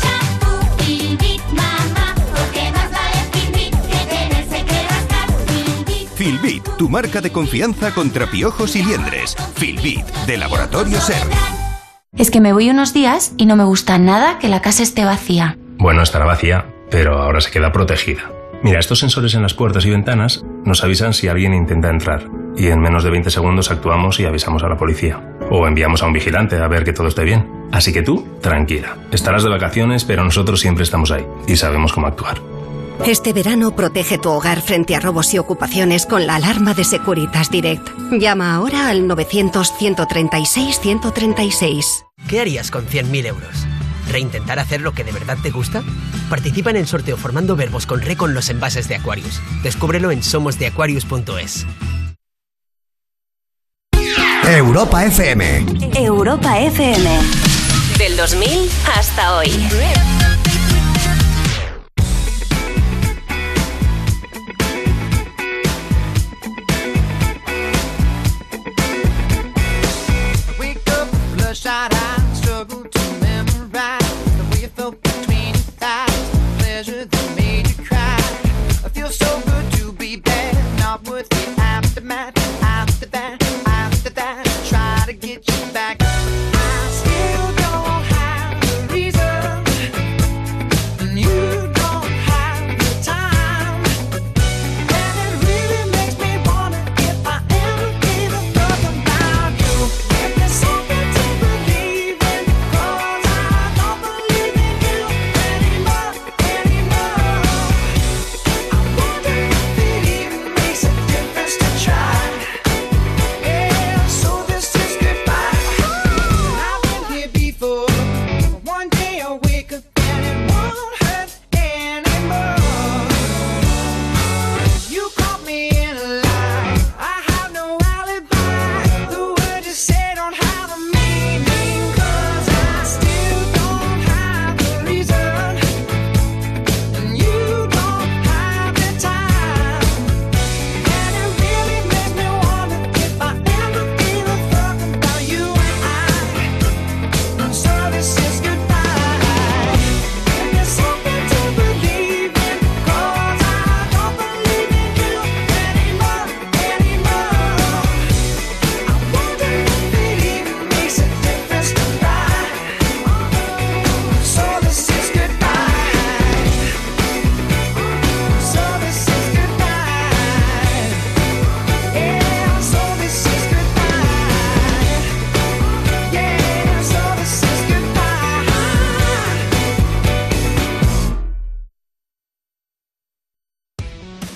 Filbit, tu marca de confianza contra piojos y liendres. Filbit, de Laboratorio Ser. Es que me voy unos días y no me gusta nada que la casa esté vacía. Bueno, estará vacía, pero ahora se queda protegida. Mira, estos sensores en las puertas y ventanas nos avisan si alguien intenta entrar y en menos de 20 segundos actuamos y avisamos a la policía. O enviamos a un vigilante a ver que todo esté bien. Así que tú, tranquila. Estarás de vacaciones, pero nosotros siempre estamos ahí y sabemos cómo actuar. Este verano protege tu hogar frente a robos y ocupaciones con la alarma de Securitas Direct. Llama ahora al 900-136-136. ¿Qué harías con 100.000 euros? ¿Reintentar hacer lo que de verdad te gusta? Participa en el sorteo formando verbos con re con los envases de Aquarius. Descúbrelo en somosdeaquarius.es. Europa FM. Europa FM. Del 2000 hasta hoy. pensar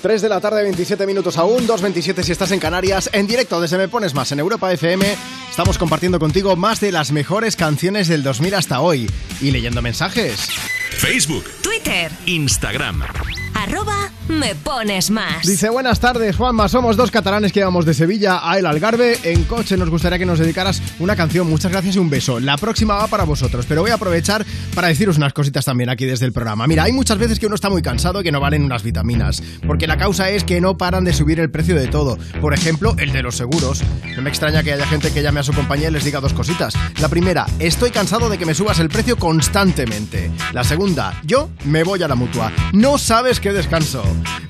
3 de la tarde, 27 minutos aún, 2.27 si estás en Canarias, en directo desde Me Pones Más en Europa FM. Estamos compartiendo contigo más de las mejores canciones del 2000 hasta hoy y leyendo mensajes. Facebook, Twitter, Instagram. arroba me pones más. Dice, buenas tardes, Juanma. Somos dos catalanes que íbamos de Sevilla a El Algarve. En coche nos gustaría que nos dedicaras una canción. Muchas gracias y un beso. La próxima va para vosotros, pero voy a aprovechar para deciros unas cositas también aquí desde el programa. Mira, hay muchas veces que uno está muy cansado y que no valen unas vitaminas, porque la causa es que no paran de subir el precio de todo. Por ejemplo, el de los seguros. No me extraña que haya gente que llame a su compañía y les diga dos cositas. La primera, estoy cansado de que me subas el precio constantemente. La segunda, yo me voy a la mutua. No sabes qué descanso.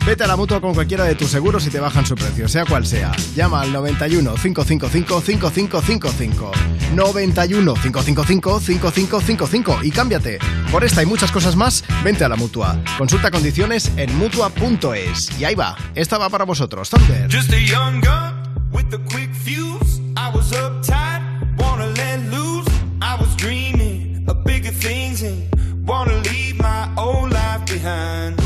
Vete a la mutua con cualquiera de tus seguros y te bajan su precio, sea cual sea. Llama al 91 555 5555. 91 555 5555 y cámbiate. Por esta y muchas cosas más, vente a la mutua. Consulta condiciones en mutua.es. Y ahí va, esta va para vosotros. Thunder. Just a young gun with a quick fuse. I was uptight, wanna let loose. I was dreaming of bigger things and wanna leave my old life behind.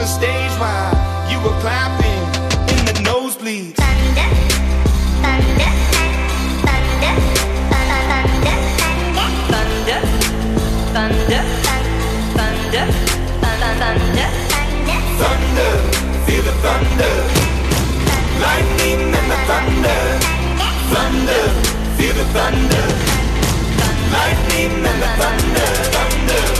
the stage while you were clapping in the nosebleeds. Thunder, thunder, thunder, thunder, Thunder, thunder, thunder, thunder, thunder, feel the thunder. Lightning and the thunder. Thunder, feel the thunder. Lightning and the thunder. Thunder. Thunder,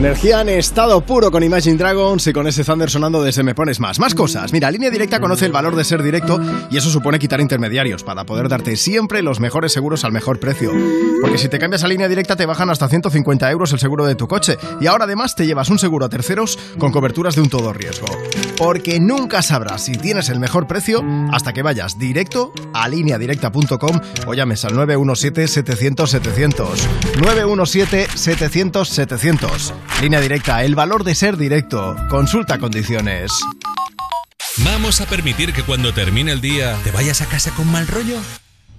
Energía en estado puro con Imagine Dragons y con ese Thunder sonando desde Me Pones Más. Más cosas. Mira, Línea Directa conoce el valor de ser directo y eso supone quitar intermediarios para poder darte siempre los mejores seguros al mejor precio. Porque si te cambias a Línea Directa te bajan hasta 150 euros el seguro de tu coche y ahora además te llevas un seguro a terceros con coberturas de un todo riesgo. Porque nunca sabrás si tienes el mejor precio hasta que vayas directo a lineadirecta.com o llames al 917-700-700. 917-700-700. Línea directa, el valor de ser directo. Consulta condiciones. ¿Vamos a permitir que cuando termine el día te vayas a casa con mal rollo?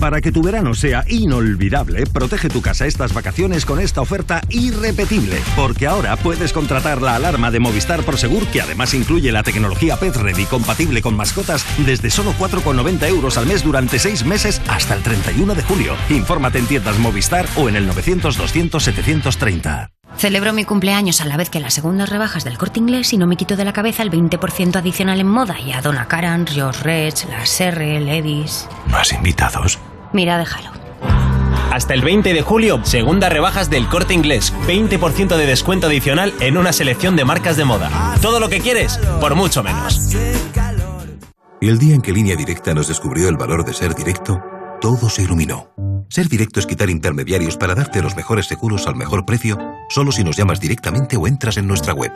Para que tu verano sea inolvidable, protege tu casa estas vacaciones con esta oferta irrepetible. Porque ahora puedes contratar la alarma de Movistar Prosegur, que además incluye la tecnología Pet Ready compatible con mascotas, desde solo 4,90 euros al mes durante 6 meses hasta el 31 de julio. Infórmate en tiendas Movistar o en el 900-200-730. Celebro mi cumpleaños a la vez que las segundas rebajas del corte inglés y no me quito de la cabeza el 20% adicional en moda y a Donna Karan, George Reds, las R, Levis. ¿Más invitados? Mira, déjalo. Hasta el 20 de julio, segunda rebajas del corte inglés. 20% de descuento adicional en una selección de marcas de moda. Todo lo que quieres, por mucho menos. Y el día en que Línea Directa nos descubrió el valor de ser directo, todo se iluminó. Ser directo es quitar intermediarios para darte los mejores seguros al mejor precio, solo si nos llamas directamente o entras en nuestra web.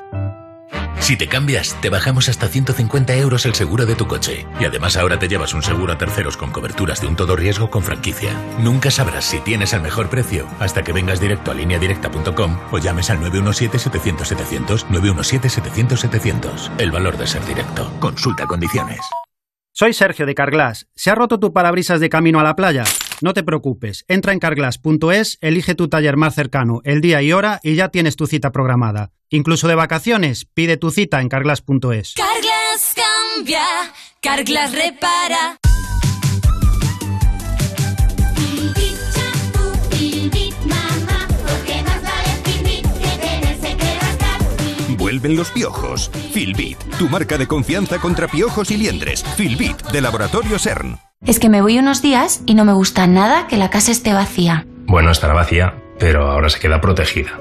Si te cambias, te bajamos hasta 150 euros el seguro de tu coche. Y además ahora te llevas un seguro a terceros con coberturas de un todo riesgo con franquicia. Nunca sabrás si tienes el mejor precio hasta que vengas directo a lineadirecta.com o llames al 917-700-700, 917-700-700. El valor de ser directo. Consulta condiciones. Soy Sergio de Carglass. ¿Se ha roto tu parabrisas de camino a la playa? No te preocupes. Entra en carglass.es, elige tu taller más cercano, el día y hora y ya tienes tu cita programada. Incluso de vacaciones, pide tu cita en carglass.es. Carglass cambia, Carglass repara. Vuelven los piojos. Filbit, tu marca de confianza contra piojos y liendres. Filbit, de Laboratorio CERN. Es que me voy unos días y no me gusta nada que la casa esté vacía. Bueno, estará vacía, pero ahora se queda protegida.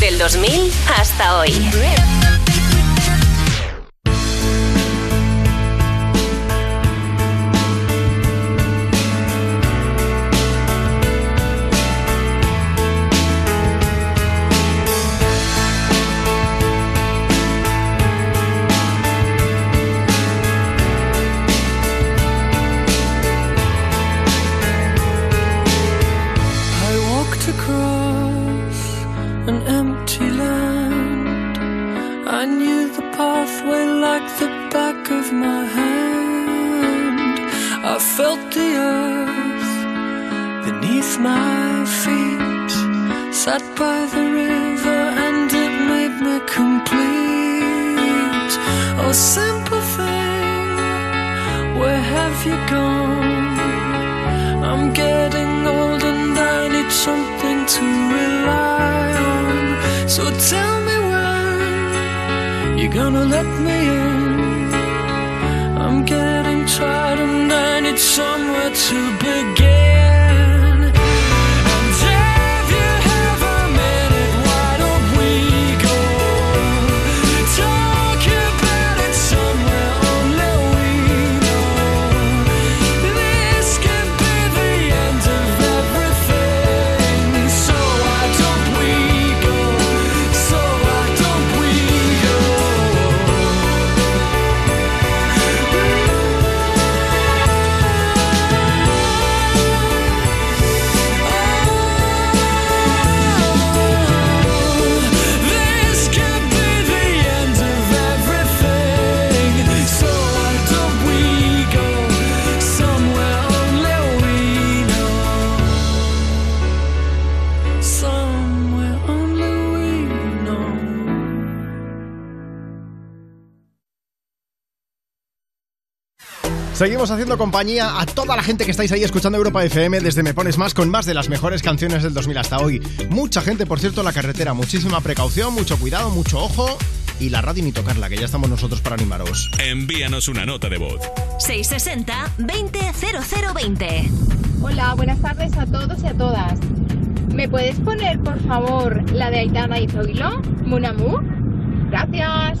Del 2000 hasta hoy. Of my hand. I felt the earth beneath my feet. Sat by the river and it made me complete. Oh, simple thing, where have you gone? I'm getting old and I need something to rely on. So tell me when you're gonna let me in. I'm getting tired and I need somewhere to begin. Seguimos haciendo compañía a toda la gente que estáis ahí escuchando Europa FM desde Me Pones Más con más de las mejores canciones del 2000 hasta hoy. Mucha gente, por cierto, en la carretera. Muchísima precaución, mucho cuidado, mucho ojo. Y la radio ni tocarla, que ya estamos nosotros para animaros. Envíanos una nota de voz. 660-200020. Hola, buenas tardes a todos y a todas. ¿Me puedes poner, por favor, la de Aitana y Zoilo? Munamu. Gracias.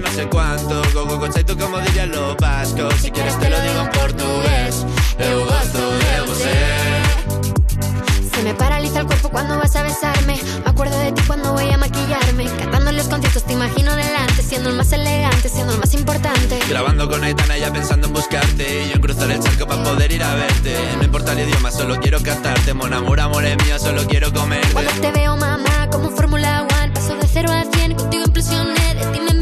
No sé cuánto, go go go tú como dirían los vascos. Si quieres te lo digo en portugués, eu gosto de você. Se me paraliza el cuerpo cuando vas a besarme. Me acuerdo de ti cuando voy a maquillarme. Cantando en los conciertos te imagino delante, siendo el más elegante, siendo el más importante. Grabando con Aitana ya pensando en buscarte Y yo en cruzar el charco para poder ir a verte No importa el idioma, solo quiero cantarte Mon amor, amor es mío, solo quiero comerte Cuando te veo, mamá, como Fórmula One, paso de cero a cien, contigo impresioné, de ti me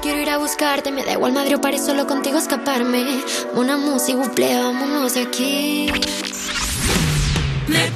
quiero ir a buscarte. Me da igual Madrid o París, solo contigo escaparme. Una música, buple, vámonos de aquí. Me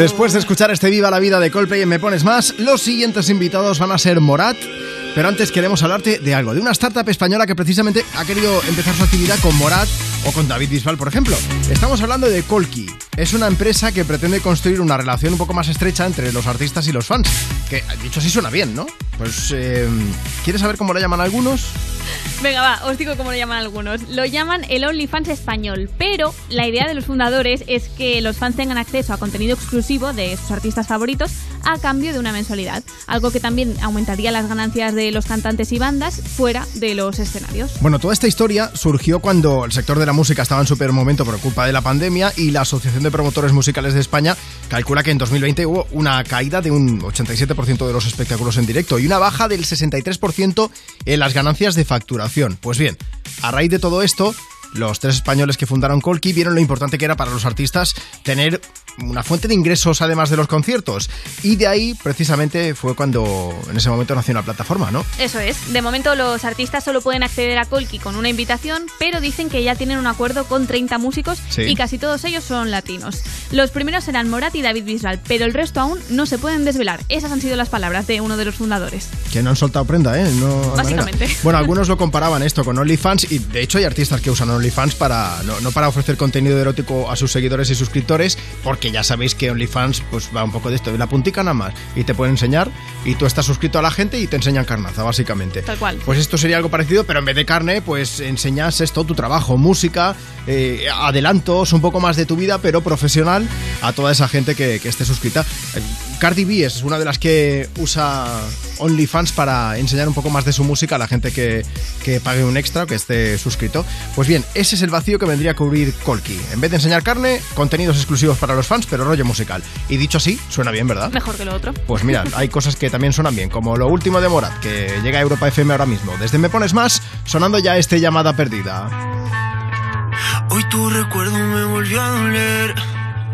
Después de escuchar este Viva la Vida de Coldplay en Me Pones Más, los siguientes invitados van a ser Morat. Pero antes queremos hablarte de algo, de una startup española que precisamente ha querido empezar su actividad con Morat o con David Bisbal, por ejemplo. Estamos hablando de Colki. Es una empresa que pretende construir una relación un poco más estrecha entre los artistas y los fans. Que dicho así suena bien, ¿no? Pues, eh, ¿quieres saber cómo lo llaman algunos? Venga, va, os digo cómo lo llaman algunos. Lo llaman el OnlyFans español, pero la idea de los fundadores es que los fans tengan acceso a contenido exclusivo de sus artistas favoritos a cambio de una mensualidad, algo que también aumentaría las ganancias de los cantantes y bandas fuera de los escenarios. Bueno, toda esta historia surgió cuando el sector de la música estaba en su peor momento por culpa de la pandemia y la Asociación de Promotores Musicales de España calcula que en 2020 hubo una caída de un 87% de los espectáculos en directo y una baja del 63% en las ganancias de facturación. Pues bien, a raíz de todo esto, los tres españoles que fundaron Colky vieron lo importante que era para los artistas tener una fuente de ingresos además de los conciertos. Y de ahí, precisamente, fue cuando en ese momento nació una plataforma, ¿no? Eso es. De momento los artistas solo pueden acceder a Colky con una invitación, pero dicen que ya tienen un acuerdo con 30 músicos Sí. y casi todos ellos son latinos. Los primeros serán Morat y David Bisbal, pero el resto aún no se pueden desvelar. Esas han sido las palabras de uno de los fundadores. Que no han soltado prenda, ¿eh? No Básicamente. manera. Bueno, algunos lo comparaban esto con OnlyFans y de hecho hay artistas que usan OnlyFans para no, no para ofrecer contenido erótico a sus seguidores y suscriptores, porque ya sabéis que OnlyFans pues va un poco de esto, de la puntica nada más, y te pueden enseñar y tú estás suscrito a la gente y te enseñan carnaza, básicamente. Tal cual. Pues esto sería algo parecido, pero en vez de carne, pues enseñas esto, tu trabajo, música, eh, adelantos, un poco más de tu vida, pero profesional, a toda esa gente que, que esté suscrita. Cardi B es una de las que usa OnlyFans para enseñar un poco más de su música a la gente que, que pague un extra o que esté suscrito. Pues bien, ese es el vacío que vendría a cubrir Colky. En vez de enseñar carne, contenidos exclusivos para los fans, pero rollo musical. Y dicho así, suena bien, ¿verdad? Mejor que lo otro. Pues mira, hay cosas que también suenan bien, como lo último de Morat, que llega a Europa FM ahora mismo. Desde Me Pones Más, sonando ya este llamada perdida. Hoy tu recuerdo me volvió a doler.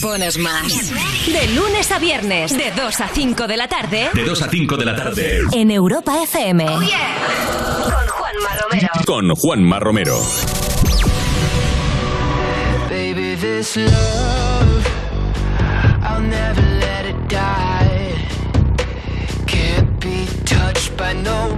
pones más. De lunes a viernes, de 2 a 5 de la tarde. De 2 a 5 de la tarde. En Europa FM. Con Juanma Romero. Con Juanma Romero. Baby, this love, I'll never let it die. Can't be touched by no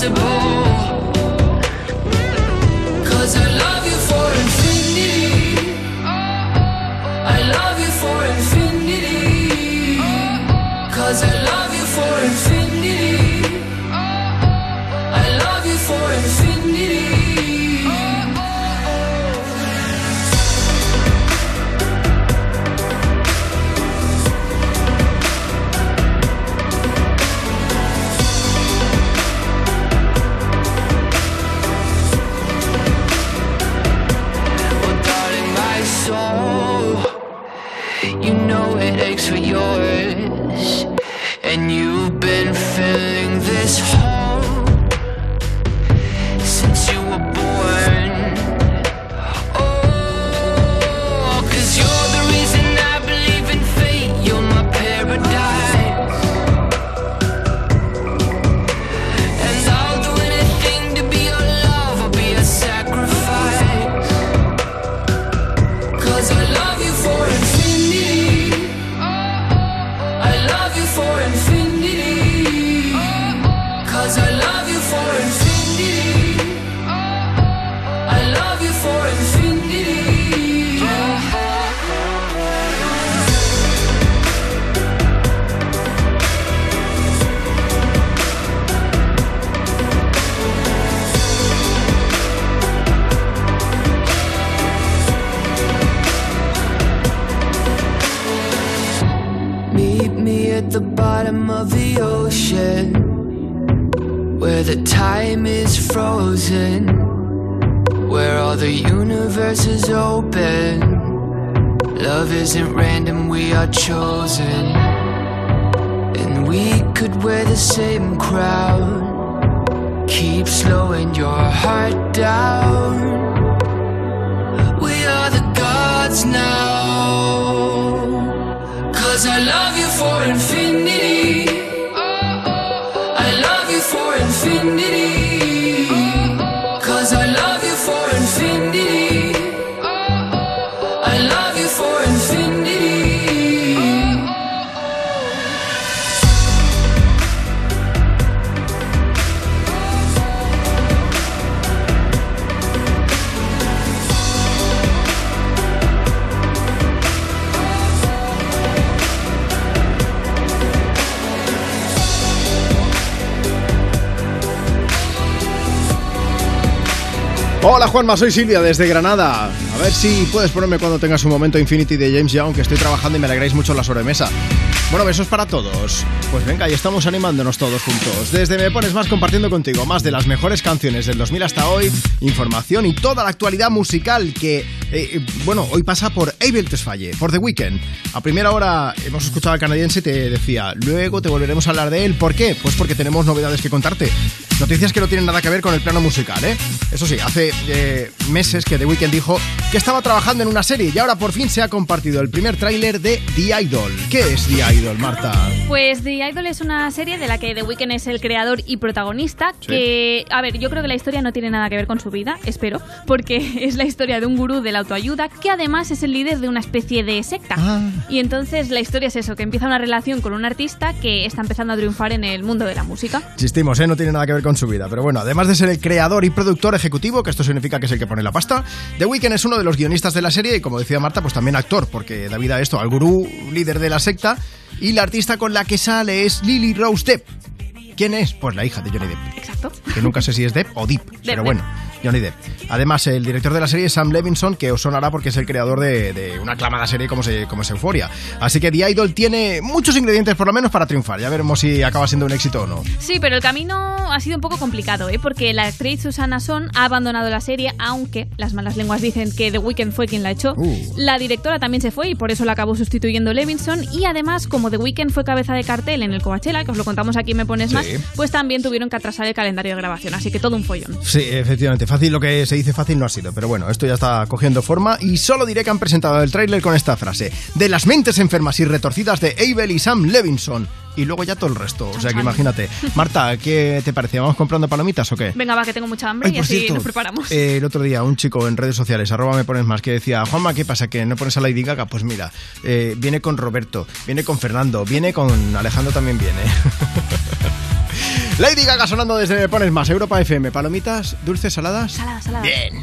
possible Juanma, soy Silvia desde Granada. A ver si puedes ponerme cuando tengas un momento Infinity de James Young, que estoy trabajando y me alegráis mucho la sobremesa. Bueno, besos para todos. Pues venga, y estamos animándonos todos juntos. Desde Me Pones Más compartiendo contigo más de las mejores canciones del 2000 hasta hoy, información y toda la actualidad musical que, eh, bueno, hoy pasa por Abel Tesfaye, por The Weeknd. A primera hora hemos escuchado al canadiense y te decía, luego te volveremos a hablar de él. ¿Por qué? Pues porque tenemos novedades que contarte. Noticias que no tienen nada que ver con el plano musical, ¿eh? Eso sí, hace eh, meses que The Weeknd dijo que estaba trabajando en una serie y ahora por fin se ha compartido el primer tráiler de The Idol. ¿Qué es The Idol, Marta? Pues The Idol es una serie de la que The Weeknd es el creador y protagonista. Sí. Que, a ver, yo creo que la historia no tiene nada que ver con su vida, espero, porque es la historia de un gurú de la autoayuda que además es el líder de una especie de secta. Y entonces la historia es eso, que empieza una relación con un artista que está empezando a triunfar en el mundo de la música. Insistimos, ¿eh? no tiene nada que ver con su vida. Pero bueno, además de ser el creador y productor ejecutivo, que esto significa que es el que pone la pasta, The Weeknd es uno de los guionistas de la serie y, como decía Marta, pues también actor, porque da vida a esto al gurú líder de la secta y la artista con la que sale es Lily Rose Depp. ¿Quién es? Pues la hija de Johnny Depp. Exacto. Que nunca sé si es Depp o Deep, pero bueno, Johnny Depp. Además, el director de la serie es Sam Levinson, que os sonará porque es el creador de, de una aclamada serie como, se, como es Euphoria. Así que The Idol tiene muchos ingredientes, por lo menos, para triunfar. Ya veremos si acaba siendo un éxito o no. Sí, pero el camino ha sido un poco complicado, ¿eh? porque la actriz Susana Son ha abandonado la serie, aunque las malas lenguas dicen que The Weeknd fue quien la echó. Uh. La directora también se fue y por eso la acabó sustituyendo Levinson. Y además, como The Weeknd fue cabeza de cartel en el Coachella, que os lo contamos aquí, me pones Sí. más, pues también tuvieron que atrasar el calendario de grabación. Así que todo un follón. Sí, efectivamente, fácil lo que se dice fácil no ha sido, pero bueno, esto ya está cogiendo forma y solo diré que han presentado el tráiler con esta frase, de las mentes enfermas y retorcidas de Abel y Sam Levinson. Y luego ya todo el resto, o sea que imagínate. Marta, ¿qué te parece? ¿Vamos comprando palomitas o qué? Venga, va, que tengo mucha hambre Ay, y así cierto, nos preparamos. eh, el otro día un chico en redes sociales, arroba me pones más, que decía, Juanma, ¿qué pasa? ¿Que no pones a Lady Gaga? Pues mira, eh, viene con Roberto, viene con Fernando, viene con Alejandro también viene. Lady Gaga sonando desde Me Pones Más, Europa FM. ¿Palomitas, dulces, saladas? Salada, salada. Bien.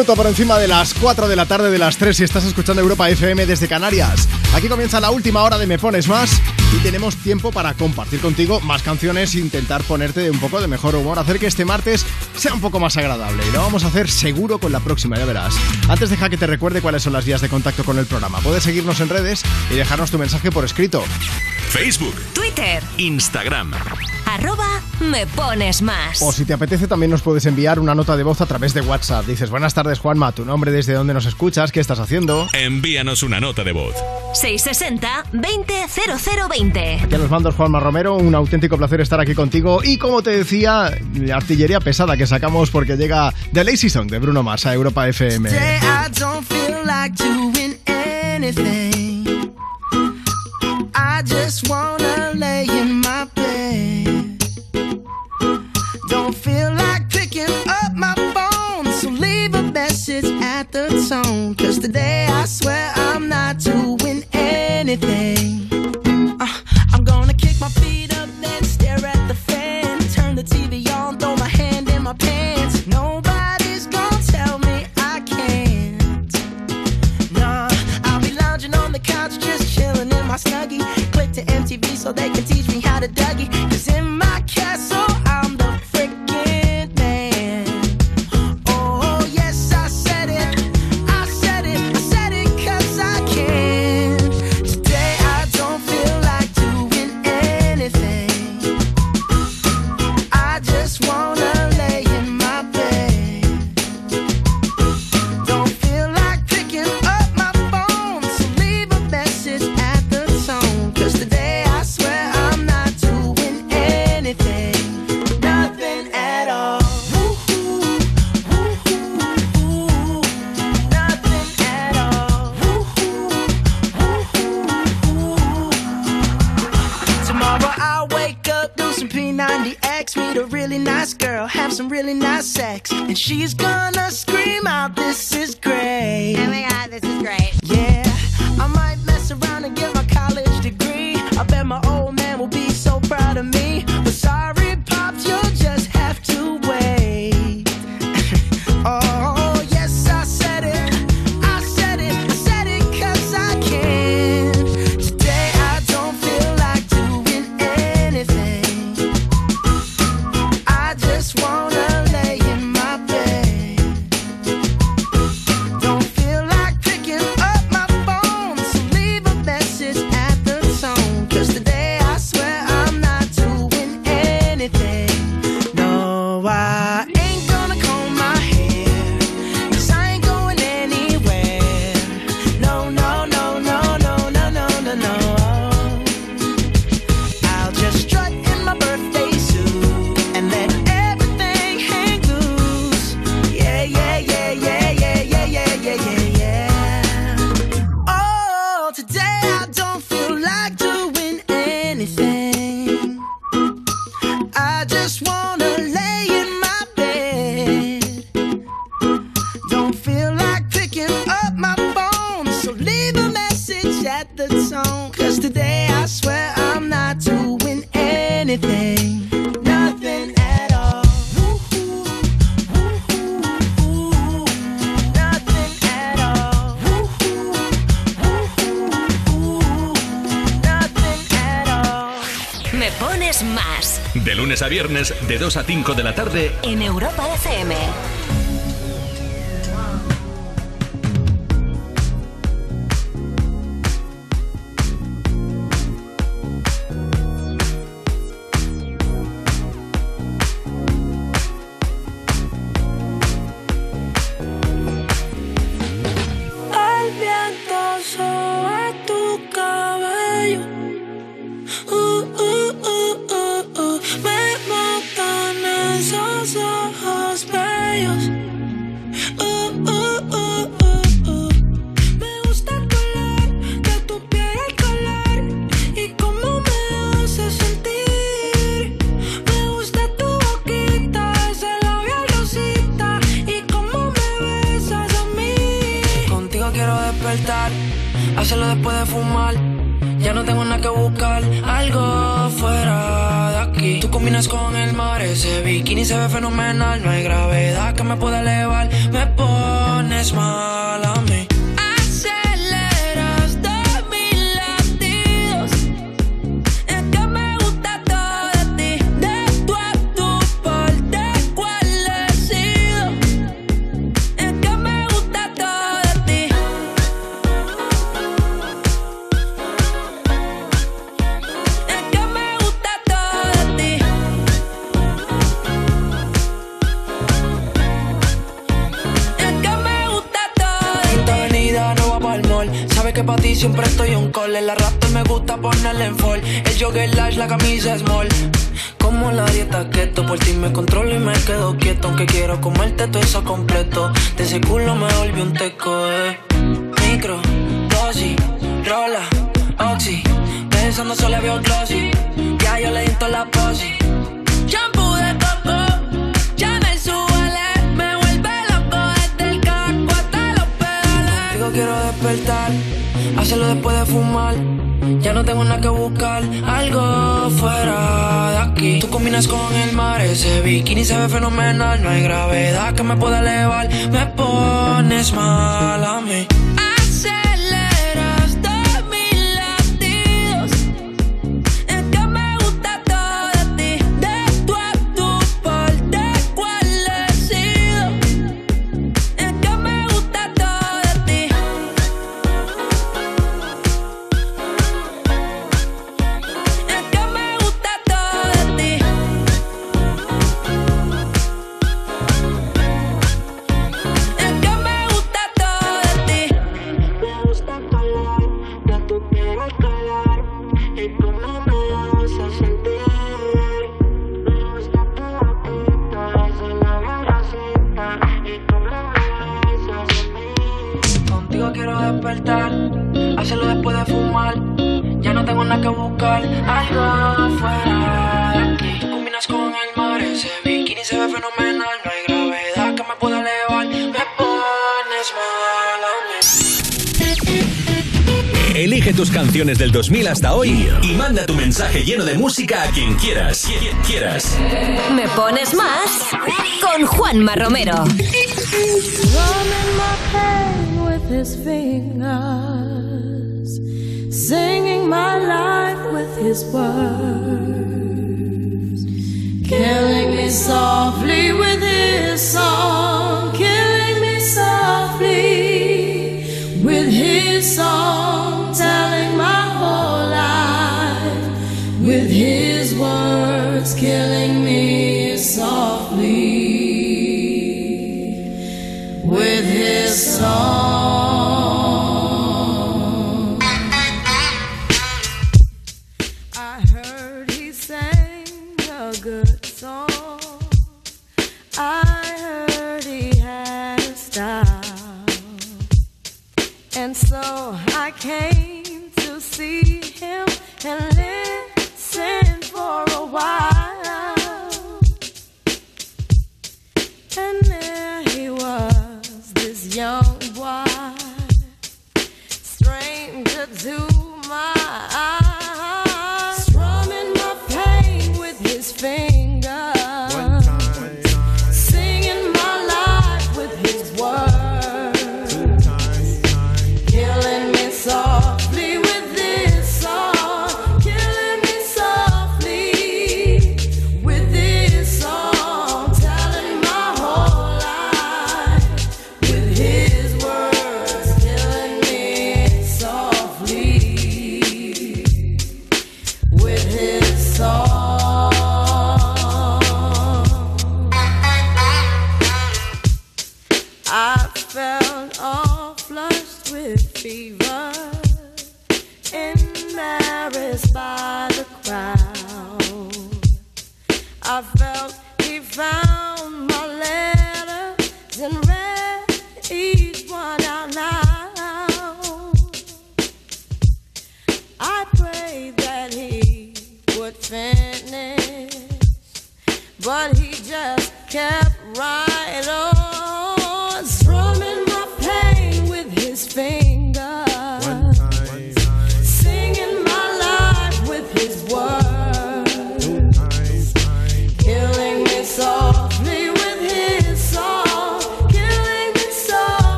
Minuto por encima de las 4 de la tarde de las 3 si estás escuchando Europa FM desde Canarias. Aquí comienza la última hora de Me Pones Más y tenemos tiempo para compartir contigo más canciones e intentar ponerte un poco de mejor humor, hacer que este martes sea un poco más agradable. Y lo vamos a hacer seguro con la próxima, ya verás. Antes deja que te recuerde cuáles son las vías de contacto con el programa. Puedes seguirnos en redes y dejarnos tu mensaje por escrito. Facebook, Twitter. Instagram. Me pones más. O si te apetece también nos puedes enviar una nota de voz a través de WhatsApp. Dices, buenas tardes Juanma, tu nombre, desde dónde nos escuchas, qué estás haciendo. Envíanos una nota de voz. 660 200020. Aquí a los mandos Juanma Romero, un auténtico placer estar aquí contigo. Y como te decía, la artillería pesada que sacamos porque llega The Lazy Song de Bruno Mars a Europa FM. Today I don't feel like doing anything. viernes de 2 a 5 de la tarde en Europa FM.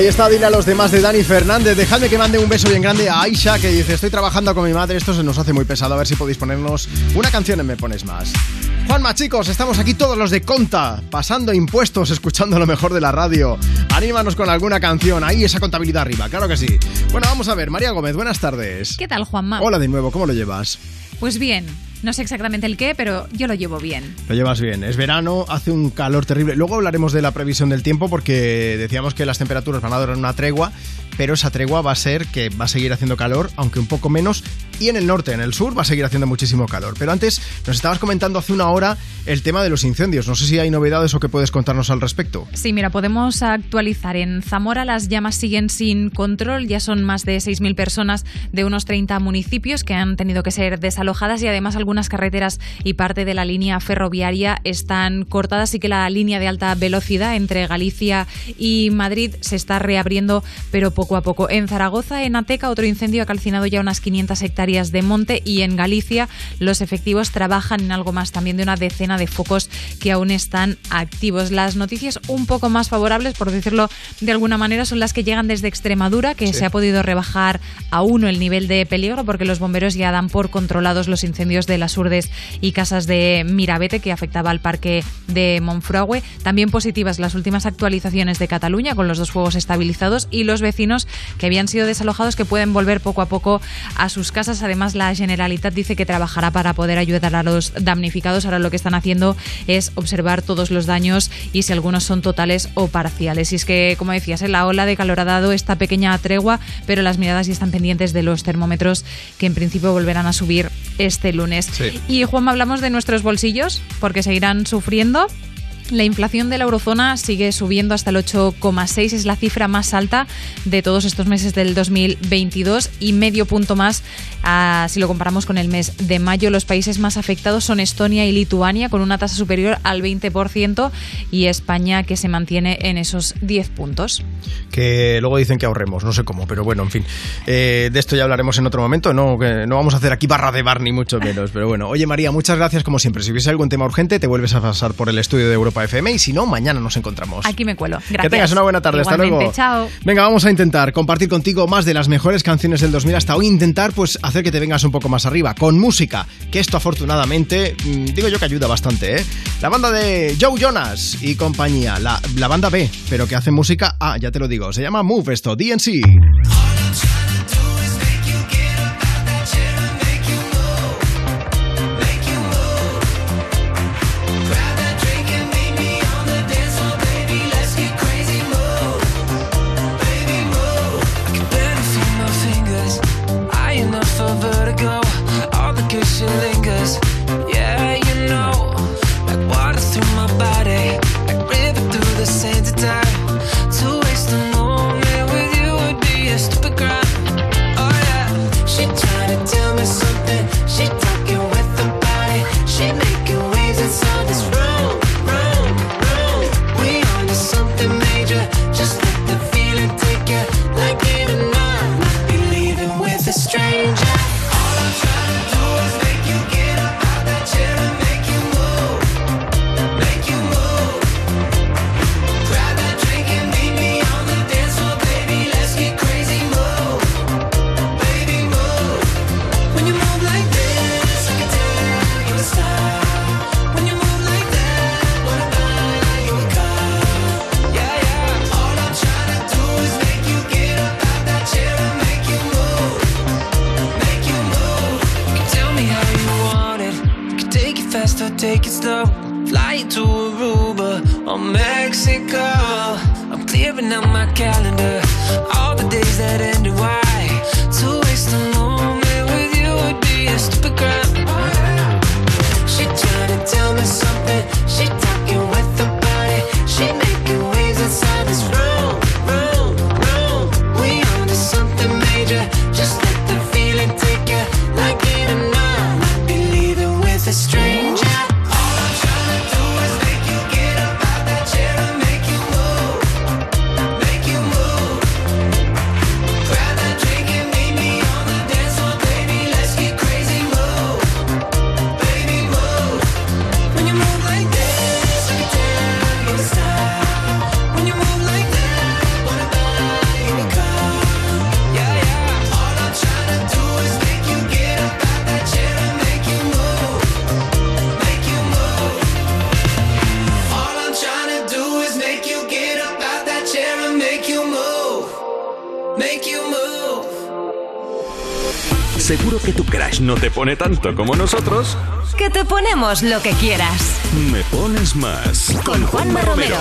Ahí está, dile a los demás de Dani Fernández. Dejadme que mande un beso bien grande a Aisha, que dice: Estoy trabajando con mi madre, esto se nos hace muy pesado. A ver si podéis ponernos una canción en Me Pones Más. Juanma, chicos, estamos aquí todos los de Conta, pasando impuestos, escuchando lo mejor de la radio. Anímanos con alguna canción, ahí esa contabilidad arriba, claro que sí. Bueno, vamos a ver, María Gómez, buenas tardes. ¿Qué tal, Juanma? Hola de nuevo, ¿cómo lo llevas? Pues bien, no sé exactamente el qué, pero yo lo llevo bien. Lo llevas bien. Es verano, hace un calor terrible. Luego hablaremos de la previsión del tiempo porque decíamos que las temperaturas van a durar una tregua, pero esa tregua va a ser que va a seguir haciendo calor, aunque un poco menos. Y en el norte, en el sur, va a seguir haciendo muchísimo calor. Pero antes nos estabas comentando hace una hora el tema de los incendios. No sé si hay novedades o qué puedes contarnos al respecto. Sí, mira, podemos actualizar. En Zamora las llamas siguen sin control. Ya son más de 6.000 personas de unos 30 municipios que han tenido que ser desalojadas y además algunas carreteras y parte de la línea ferroviaria están cortadas y que la línea de alta velocidad entre Galicia y Madrid se está reabriendo, pero poco a poco. En Zaragoza, en Ateca, otro incendio ha calcinado ya unas 500 hectáreas de monte y en Galicia los efectivos trabajan en algo más también de una decena de focos que aún están activos. Las noticias un poco más favorables, por decirlo de alguna manera, son las que llegan desde Extremadura, que Sí. se ha podido rebajar a uno el nivel de peligro porque los bomberos ya dan por controlados los incendios de las urdes y casas de Mirabete que afectaba al parque de Monfragüe. También positivas las últimas actualizaciones de Cataluña con los dos fuegos estabilizados y los vecinos que habían sido desalojados que pueden volver poco a poco a sus casas. Además, la Generalitat dice que trabajará para poder ayudar a los damnificados. Ahora lo que están haciendo es observar todos los daños y si algunos son totales o parciales. Y es que, como decías, ¿eh? la ola de calor ha dado esta pequeña tregua, pero las miradas ya están pendientes de los termómetros que en principio volverán a subir este lunes. Y Juanma, hablamos de nuestros bolsillos porque seguirán sufriendo. La inflación de la eurozona sigue subiendo hasta el 8,6, es la cifra más alta de todos estos meses del 2022 y medio punto más ah, si lo comparamos con el mes de mayo. Los países más afectados son Estonia y Lituania con una tasa superior al 20% y España que se mantiene en esos 10 puntos. Que luego dicen que ahorremos, no sé cómo, pero bueno, en fin. Eh, de esto ya hablaremos en otro momento. No, que no vamos a hacer aquí barra de bar ni mucho menos. Pero bueno, oye María, muchas gracias como siempre. Si hubiese algún tema urgente, te vuelves a pasar por el estudio de Europa FM y si no, mañana nos encontramos. Aquí me cuelo. Gracias. Que tengas una buena tarde. Hasta luego. Chao. Venga, vamos a intentar compartir contigo más de las mejores canciones del 2000 hasta hoy. Intentar, pues, hacer que te vengas un poco más arriba con música. Que esto, afortunadamente, mm, digo yo que ayuda bastante, ¿eh? La banda de Joe Jonas y compañía. La, la banda B, pero que hace música. Ah, ya te lo digo. Se llama Move esto, DNC. Take it slow. To Aruba or Mexico. I'm clearing out my calendar. All the days that end ended. Why? Seguro que tu crush no te pone tanto como nosotros. Que te ponemos lo que quieras. Me pones más. Con Juanma Romero.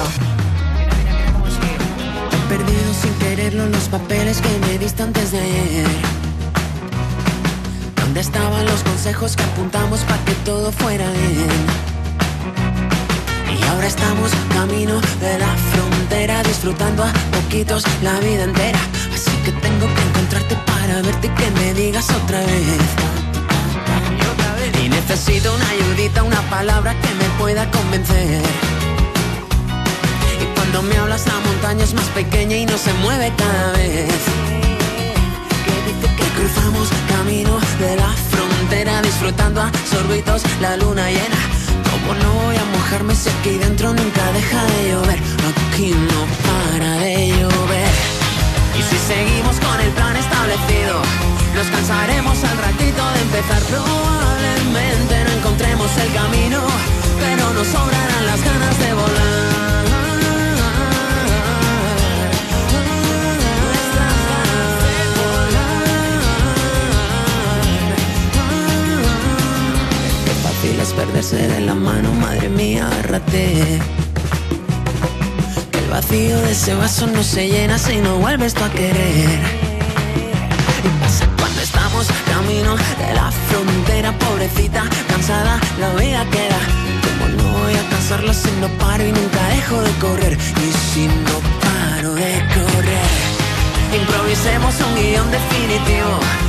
He perdido sin quererlo los papeles que me diste antes de ayer. ¿Dónde estaban los consejos que apuntamos para que todo fuera bien? Y ahora estamos camino de la frontera, disfrutando a poquitos la vida entera. Así que tengo que encontrarte para verte que me digas otra vez. Y necesito una ayudita, una palabra que me pueda convencer. Y cuando me hablas la montaña es más pequeña y no se mueve cada vez. Que dice que cruzamos camino de la frontera disfrutando a sorbitos la luna llena. Como no voy a mojarme si aquí dentro nunca deja de llover. Aquí no para de llover. Y si seguimos con el plan establecido, nos cansaremos al ratito de empezar. Probablemente no encontremos el camino, pero nos sobrarán las ganas de volar. Qué fácil es perderse de la mano, madre mía, agárrate. Vacío de ese vaso no se llena si no vuelves tú a querer. Y pasa cuando estamos camino de la frontera, pobrecita, cansada, la vida queda. Como no voy a cansarla si no paro y nunca dejo de correr. Y si no paro de correr, improvisemos un guion definitivo.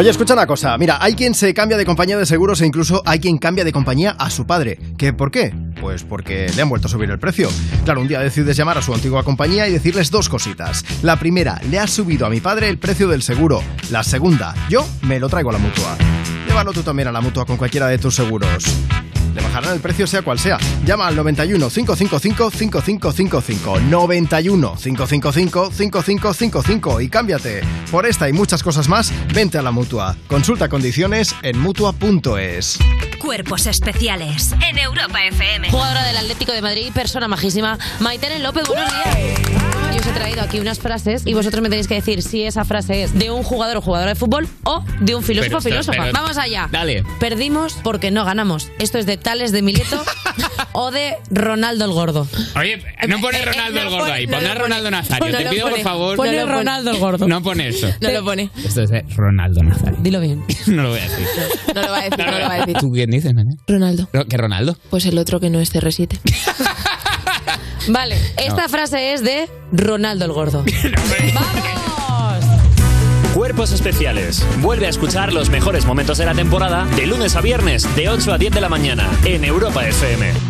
Oye, escucha una cosa. Mira, hay quien se cambia de compañía de seguros e incluso hay quien cambia de compañía a su padre. ¿Qué por qué? Pues porque le han vuelto a subir el precio. Claro, un día decides llamar a su antigua compañía y decirles dos cositas. La primera, le ha subido a mi padre el precio del seguro. La segunda, yo me lo traigo a la mutua. Llévalo tú también a la mutua con cualquiera de tus seguros. Le bajarán el precio sea cual sea. Llama al 91 555 5555 91 555 5555 y cámbiate. Por esta y muchas cosas más, vente a la mutua. Consulta condiciones en mutua.es. Cuerpos especiales en Europa FM. Jugadora del Atlético de Madrid, persona majísima. Maitene López, buenos días. Os he traído aquí unas frases y vosotros me tenéis que decir si esa frase es de un jugador o jugadora de fútbol o de un filósofo o filósofa. pero- Vamos allá. Dale. Perdimos porque no ganamos. Esto es de Tales de Mileto o de Ronaldo el Gordo. Oye, no pone Ronaldo el gordo ahí, pone a Ronaldo Nazario. No Te pido por pone. favor. Pone No Ronaldo el Gordo. No pone eso. No lo pone. Esto es de Ronaldo Nazario. Dilo bien. No lo voy a decir. No lo va a decir, no lo va a decir. ¿Tú quién dices, nene? Ronaldo. No, ¿Qué Ronaldo? Pues el otro que no es CR7. Vale, esta frase es de Ronaldo el Gordo. Cuerpos especiales. Vuelve a escuchar los mejores momentos de la temporada de lunes a viernes de 8 a 10 de la mañana en Europa FM.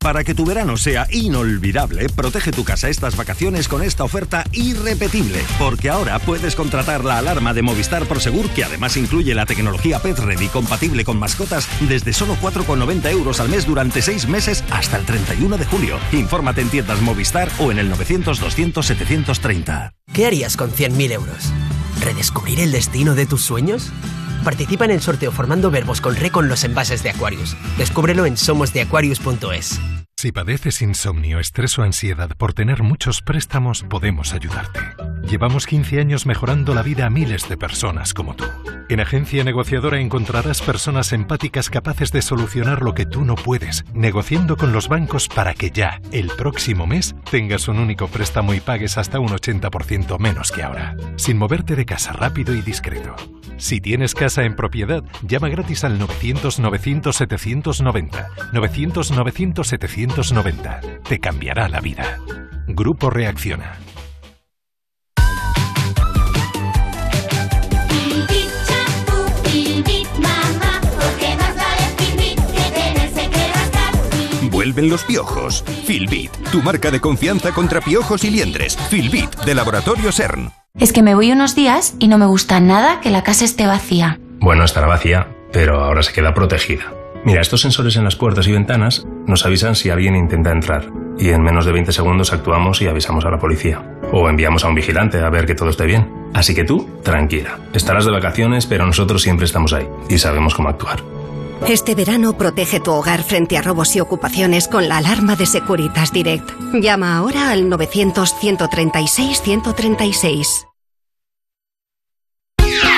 Para que tu verano sea inolvidable, protege tu casa estas vacaciones con esta oferta irrepetible. Porque ahora puedes contratar la alarma de Movistar Prosegur, que además incluye la tecnología Pet Ready compatible con mascotas, desde solo 4,90 euros al mes durante 6 meses hasta el 31 de julio. Infórmate en tiendas Movistar o en el 900-200-730. ¿Qué harías con 100.000 euros? ¿Redescubrir el destino de tus sueños? Participa en el sorteo formando verbos con re con los envases de Aquarius. Descúbrelo en somosdeaquarius.es. Si padeces insomnio, estrés o ansiedad por tener muchos préstamos, podemos ayudarte. Llevamos 15 años mejorando la vida a miles de personas como tú. En Agencia Negociadora encontrarás personas empáticas capaces de solucionar lo que tú no puedes, negociando con los bancos para que ya, el próximo mes, tengas un único préstamo y pagues hasta un 80% menos que ahora, sin moverte de casa rápido y discreto. Si tienes casa en propiedad, llama gratis al 900-900-790. 900-900-790. Te cambiará la vida. Grupo Reacciona. Vuelven los piojos. Filbit, tu marca de confianza contra piojos y liendres. Filbit, de Laboratorio CERN. Es que me voy unos días y no me gusta nada que la casa esté vacía. Bueno, estará vacía, pero ahora se queda protegida. Mira, estos sensores en las puertas y ventanas nos avisan si alguien intenta entrar y en menos de 20 segundos actuamos y avisamos a la policía. O enviamos a un vigilante a ver que todo esté bien. Así que tú, tranquila. Estarás de vacaciones, pero nosotros siempre estamos ahí y sabemos cómo actuar. Este verano protege tu hogar frente a robos y ocupaciones con la alarma de Securitas Direct. Llama ahora al 900-136-136.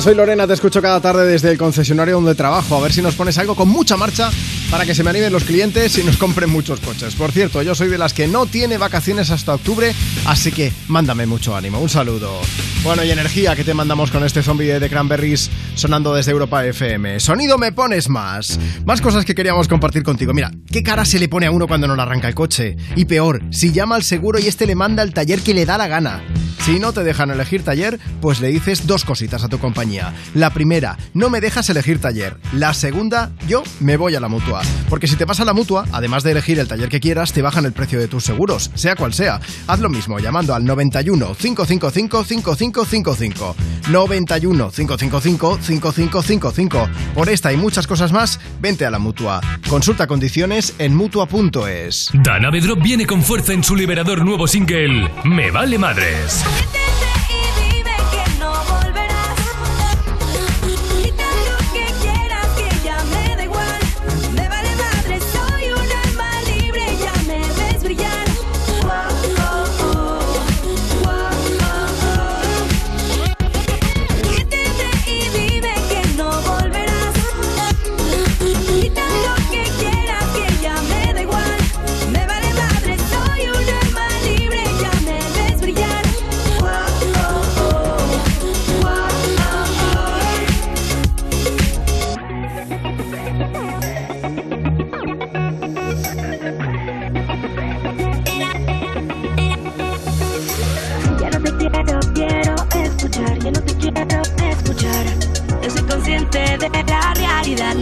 Soy Lorena, te escucho cada tarde desde el concesionario donde trabajo. A ver si nos pones algo con mucha marcha para que se me animen los clientes y nos compren muchos coches. Por cierto, yo soy de las que no tiene vacaciones hasta octubre, así que mándame mucho ánimo. Un saludo. Bueno, y energía que te mandamos con este zombie de Cranberries sonando desde Europa FM. Sonido me pones más. Más cosas que queríamos compartir contigo. Mira, ¿qué cara se le pone a uno cuando no le arranca el coche? Y peor, si llama al seguro y este le manda al taller que le da la gana. Si no te dejan elegir taller, pues le dices dos cositas a tu compañía. La primera, no me dejas elegir taller. La segunda, yo me voy a la mutua. Porque si te vas a la mutua, además de elegir el taller que quieras, te bajan el precio de tus seguros, sea cual sea. Haz lo mismo llamando al 91 555 5555. 91 555 5555. Por esta y muchas cosas más, vente a la mutua. Consulta condiciones en mutua.es. Dana Bedrop viene con fuerza en su liberador nuevo single, Me Vale Madres. Dime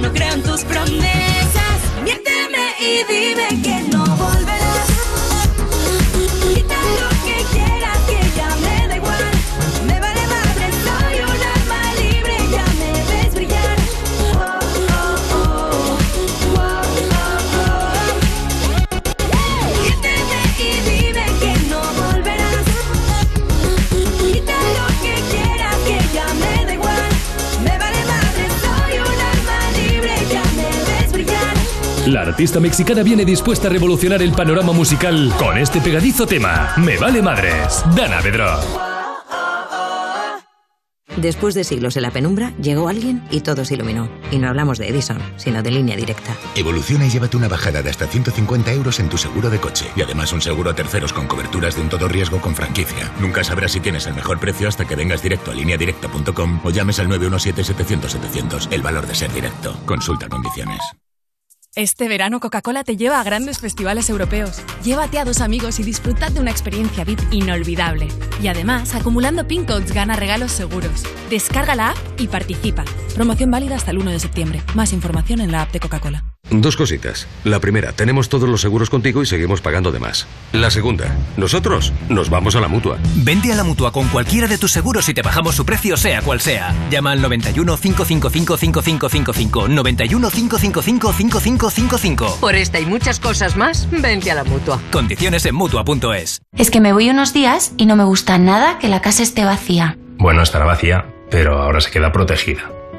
no creo en tus promesas. Miénteme y dime que La artista mexicana viene dispuesta a revolucionar el panorama musical con este pegadizo tema, Me Vale Madres, Dana Bedrop. Después de siglos en la penumbra, llegó alguien y todo se iluminó. Y no hablamos de Edison, sino de línea directa. Evoluciona y llévate una bajada de hasta 150 euros en tu seguro de coche. Y además un seguro a terceros con coberturas de un todo riesgo con franquicia. Nunca sabrás si tienes el mejor precio hasta que vengas directo a lineadirecta.com o llames al 917-700-700. El valor de ser directo. Consulta condiciones. Este verano Coca-Cola te lleva a grandes festivales europeos. Llévate a dos amigos y disfrutad de una experiencia VIP inolvidable. Y además, acumulando pin codes gana regalos seguros. Descarga la app y participa. Promoción válida hasta el 1 de septiembre. Más información en la app de Coca-Cola. Dos cositas. La primera, tenemos todos los seguros contigo y seguimos pagando de más. La segunda, nosotros nos vamos a la mutua. Vente a la mutua con cualquiera de tus seguros y te bajamos su precio, sea cual sea. Llama al 91 555 5555. 91 555 5555. Por esta y muchas cosas más, vente a la mutua. Condiciones en mutua.es. Es que me voy unos días y no me gusta nada que la casa esté vacía. Bueno, estará vacía, pero ahora se queda protegida.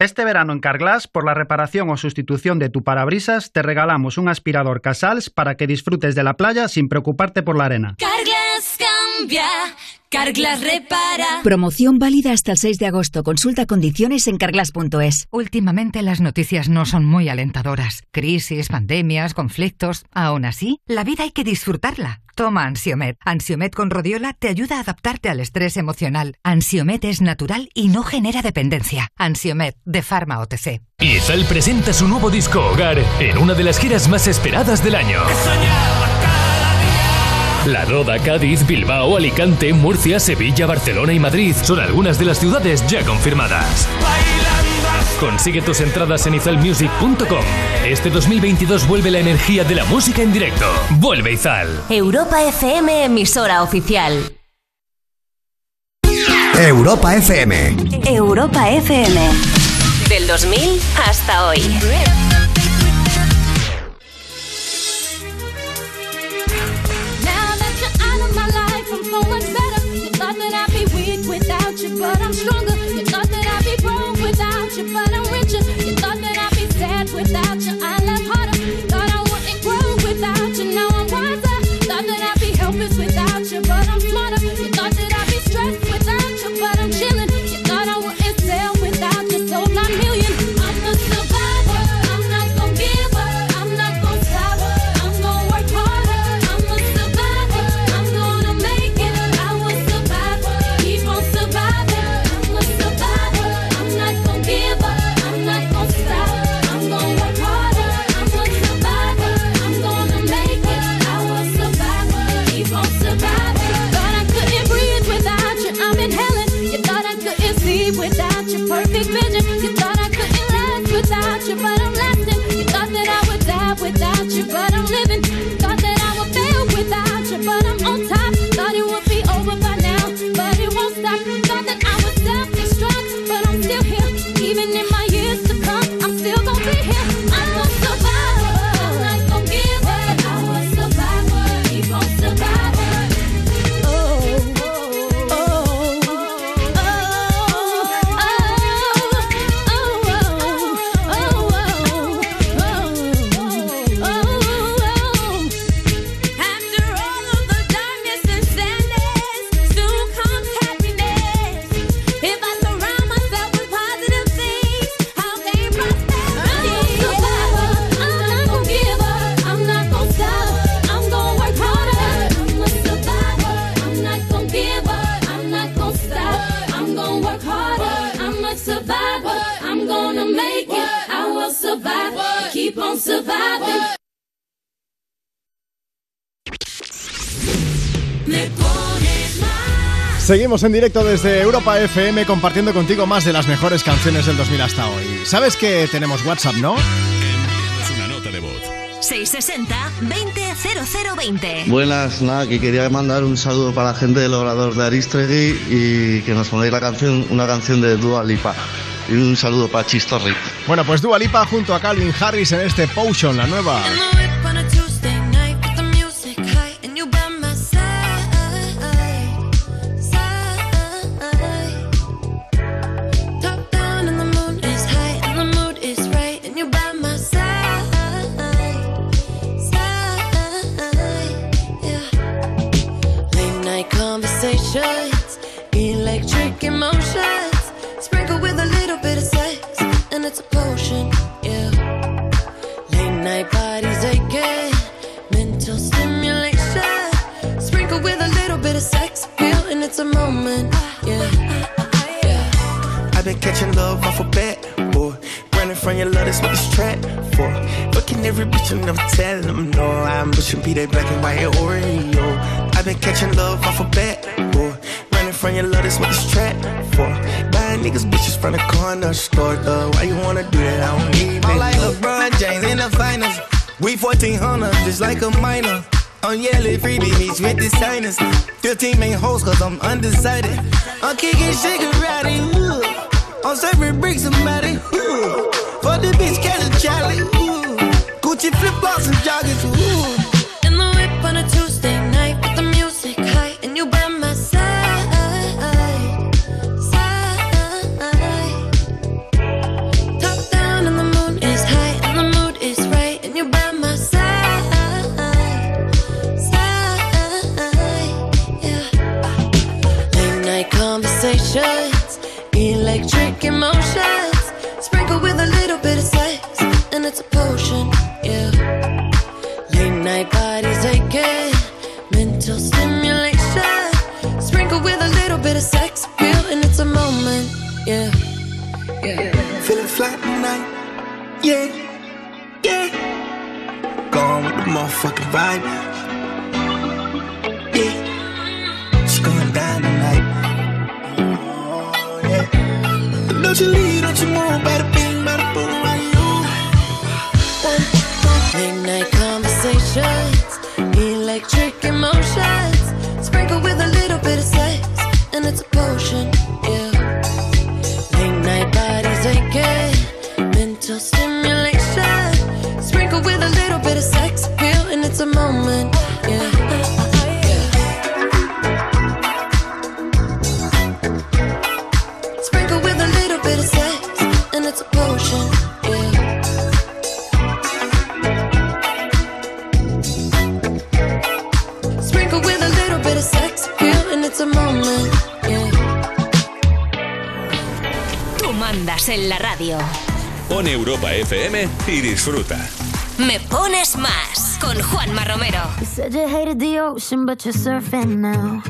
Este verano en Carglass, por la reparación o sustitución de tu parabrisas, te regalamos un aspirador Casals para que disfrutes de la playa sin preocuparte por la arena. Carglass Carglass repara. Promoción válida hasta el 6 de agosto. Consulta condiciones en carglass.es. Últimamente las noticias no son muy alentadoras. Crisis, pandemias, conflictos. Aún así, la vida hay que disfrutarla. Toma Ansiomet. Ansiomet con rodiola te ayuda a adaptarte al estrés emocional. Ansiomet es natural y no genera dependencia. Ansiomet de Pharma OTC. Izal presenta su nuevo disco Hogar en una de las giras más esperadas del año. La Roda, Cádiz, Bilbao, Alicante, Murcia, Sevilla, Barcelona y Madrid son algunas de las ciudades ya confirmadas. Consigue tus entradas en izalmusic.com. Este 2022 vuelve la energía de la música en directo. Vuelve Izal. Europa FM, emisora oficial. Europa FM. Europa FM. Del 2000 hasta hoy. Stronger. Seguimos en directo desde Europa FM compartiendo contigo más de las mejores canciones del 2000 hasta hoy. ¿Sabes que tenemos WhatsApp, no? Envíanos una nota de voz. 660-200020. Buenas, nada, que quería mandar un saludo para la gente del Obrador de Aristegui y que nos ponéis la canción, una canción de Dua Lipa. Y un saludo para Chistorri. Bueno, pues Dua Lipa junto a Calvin Harris en este Potion, la nueva. Be that black and white Oreo. I've been catching love off a bat, boy. Running from your love, that's what this trap for. Buying niggas bitches from the corner store, though. Why you wanna do that? I don't need I'm like LeBron James in the finals. We 1400, just like a minor. Oh, On yellow freebie meets with the signers. 15 main hoes, cause I'm undecided. I'm kicking shigarati, ooh. I'm serving bricks somebody, ooh. For the bitch, catch a Charlie, ooh. Gucci flip flops and joggers, ooh. right it's going down tonight. Oh, yeah. Don't you leave, don't you move, better better boom, you. Late night conversations, electric emotions, sprinkle with a Pon Europa FM y disfruta. Me pones más con Juanma Romero. You said you hated the ocean, but you're surfing now.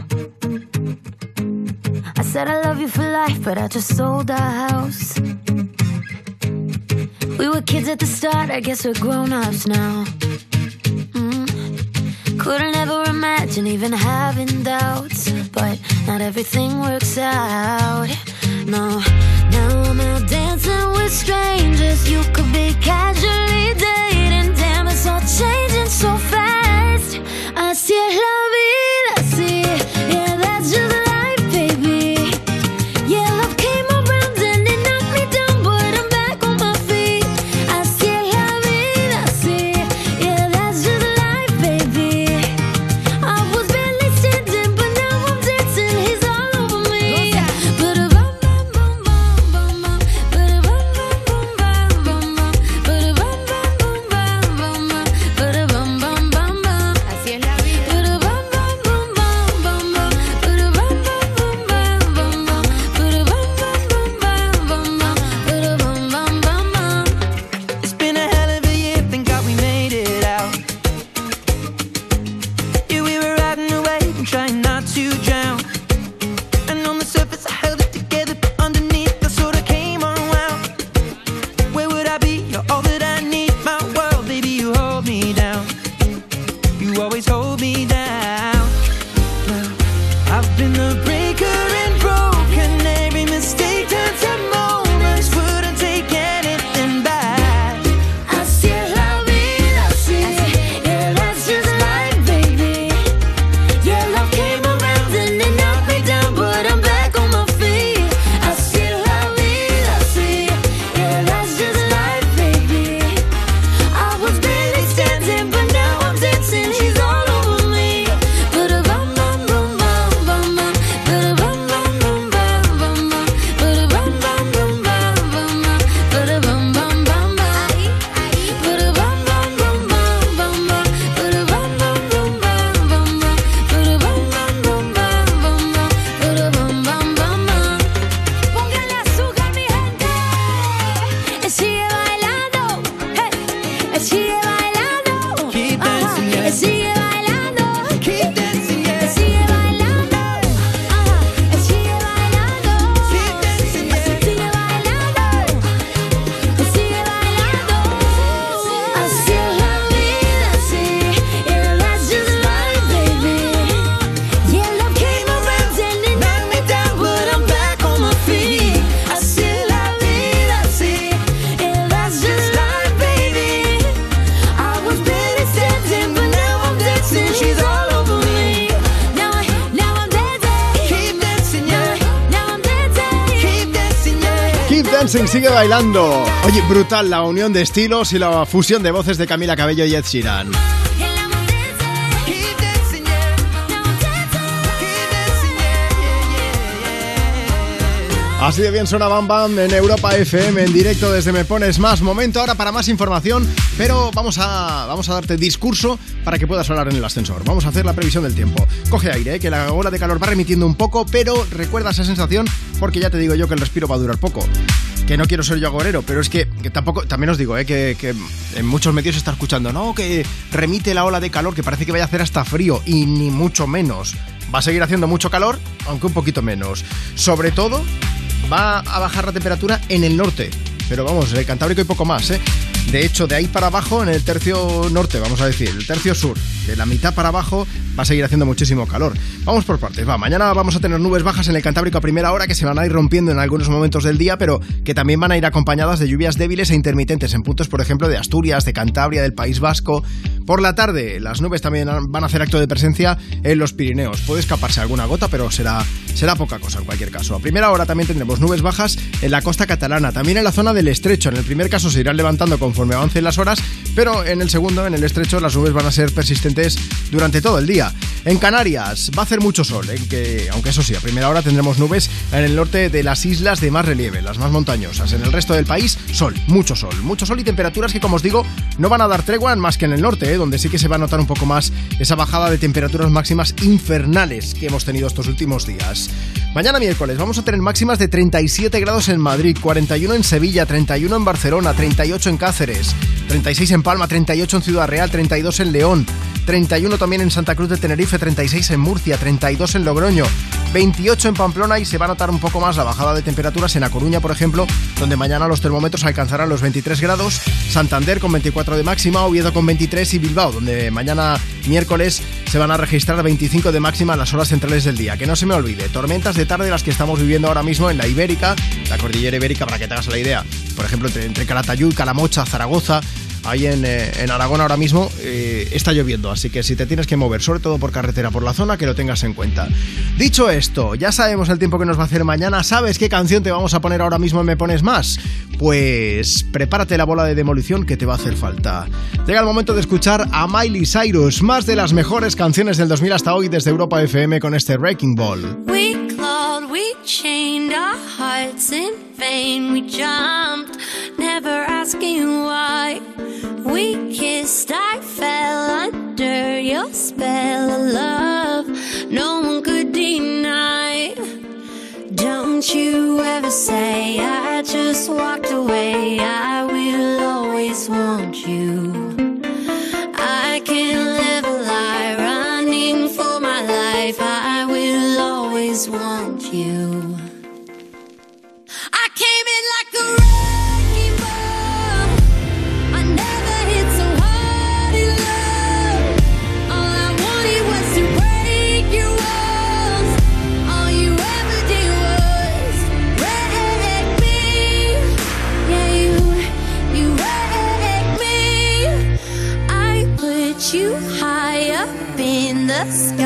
I said I love you for life, but I just sold our house. We were kids at the start, I guess we're grown ups now. Mm. Couldn't ever imagine even having doubts, but not everything works out. No, now I'm out there dancing with strangers. You could be casually dating. Damn, it's all changing so fast. I still love you. Oye, brutal la unión de estilos y la fusión de voces de Camila Cabello y Ed Sheeran. Así de bien suena Bam Bam en Europa FM en directo desde Me Pones Más. Momento ahora para más información, pero vamos a, vamos a darte discurso para que puedas hablar en el ascensor. Vamos a hacer la previsión del tiempo. Coge aire, ¿eh? que la ola de calor va remitiendo un poco, pero recuerda esa sensación porque ya te digo yo que el respiro va a durar poco que no quiero ser yo agorero, pero es que, tampoco, también os digo, eh, que, en muchos medios se está escuchando, no, que remite la ola de calor, que parece que vaya a hacer hasta frío, y ni mucho menos. Va a seguir haciendo mucho calor, aunque un poquito menos. Sobre todo, va a bajar la temperatura en el norte. Pero vamos, el Cantábrico y poco más, ¿eh? De hecho, de ahí para abajo, en el tercio norte, vamos a decir, el tercio sur, de la mitad para abajo, va a seguir haciendo muchísimo calor. Vamos por partes, va. Mañana vamos a tener nubes bajas en el Cantábrico a primera hora que se van a ir rompiendo en algunos momentos del día, pero que también van a ir acompañadas de lluvias débiles e intermitentes en puntos, por ejemplo, de Asturias, de Cantabria, del País Vasco. Por la tarde, las nubes también van a hacer acto de presencia en los Pirineos. Puede escaparse alguna gota, pero será, será poca cosa en cualquier caso. A primera hora también tendremos nubes bajas en la costa catalana, también en la zona del estrecho. En el primer caso se irán levantando conforme avancen las horas, pero en el segundo, en el estrecho, las nubes van a ser persistentes durante todo el día. En Canarias va a hacer mucho sol, que, aunque eso sí, a primera hora tendremos nubes en el norte de las islas de más relieve, las más montañosas. En el resto del país, sol, mucho sol, mucho sol y temperaturas que, como os digo, no van a dar tregua más que en el norte, ¿eh? donde sí que se va a notar un poco más esa bajada de temperaturas máximas infernales que hemos tenido estos últimos días. Mañana miércoles vamos a tener máximas de 37 grados en Madrid, 41 en Sevilla, 31 en Barcelona, 38 en Cáceres, 36 en Palma, 38 en Ciudad Real, 32 en León, 31 también en Santa Cruz de Tenerife, 36 en Murcia, 32 en Logroño, 28 en Pamplona y se va a notar un poco más la bajada de temperaturas en A Coruña, por ejemplo, donde mañana los termómetros alcanzarán los 23 grados, Santander con 24 de máxima, Oviedo con 23 y Bilbao, donde mañana miércoles se van a registrar 25 de máxima en las horas centrales del día. Que no se me olvide, tormentas de tarde las que estamos viviendo ahora mismo en la Ibérica, la cordillera ibérica, para que te hagas la idea. Por ejemplo, entre, entre Calatayud, Calamocha, Zaragoza, ahí en, eh, en, Aragón ahora mismo eh, está lloviendo, así que si te tienes que mover, sobre todo por carretera, por la zona, que lo tengas en cuenta. Dicho esto, ya sabemos el tiempo que nos va a hacer mañana, ¿sabes qué canción te vamos a poner ahora mismo en Me Pones Más? Pues prepárate la bola de demolición que te va a hacer falta. Llega el momento de escuchar a Miley Cyrus, más de las mejores canciones del 2000 hasta hoy desde Europa FM con este Wrecking Ball. We clawed, we chained our hearts in vain, we jumped, never asking why. We kissed, I fell under your spell of love. No one could deny. Don't you ever say I just walked away. I will always want you. I can't live a lie running for my life. I will always want in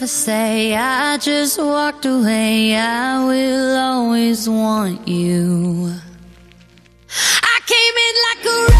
never say I just walked away. I will always want you. I came in like a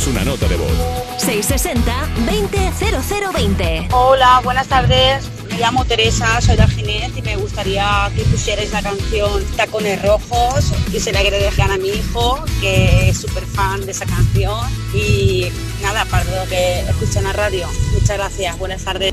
Envíanos una nota de voz. 660-200020. Hola, buenas tardes. Me llamo Teresa, soy de Ginés y me gustaría que pusierais la canción Tacones Rojos y se la dejar a mi hijo, que es súper fan de esa canción. Y nada, para lo que escuchan la radio. Muchas gracias, buenas tardes.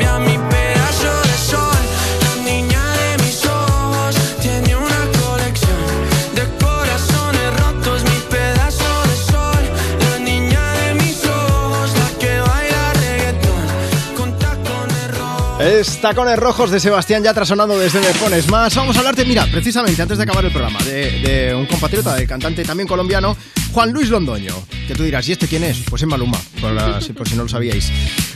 rojos. Es Tacones Rojos de Sebastián Yatra sonando desde Me Pones Más. Vamos a hablarte, mira, precisamente antes de acabar el programa, de, de un compatriota, de cantante también colombiano, Juan Luis Londoño. Que tú dirás, ¿y este quién es? Pues es Maluma, por si no lo sabíais.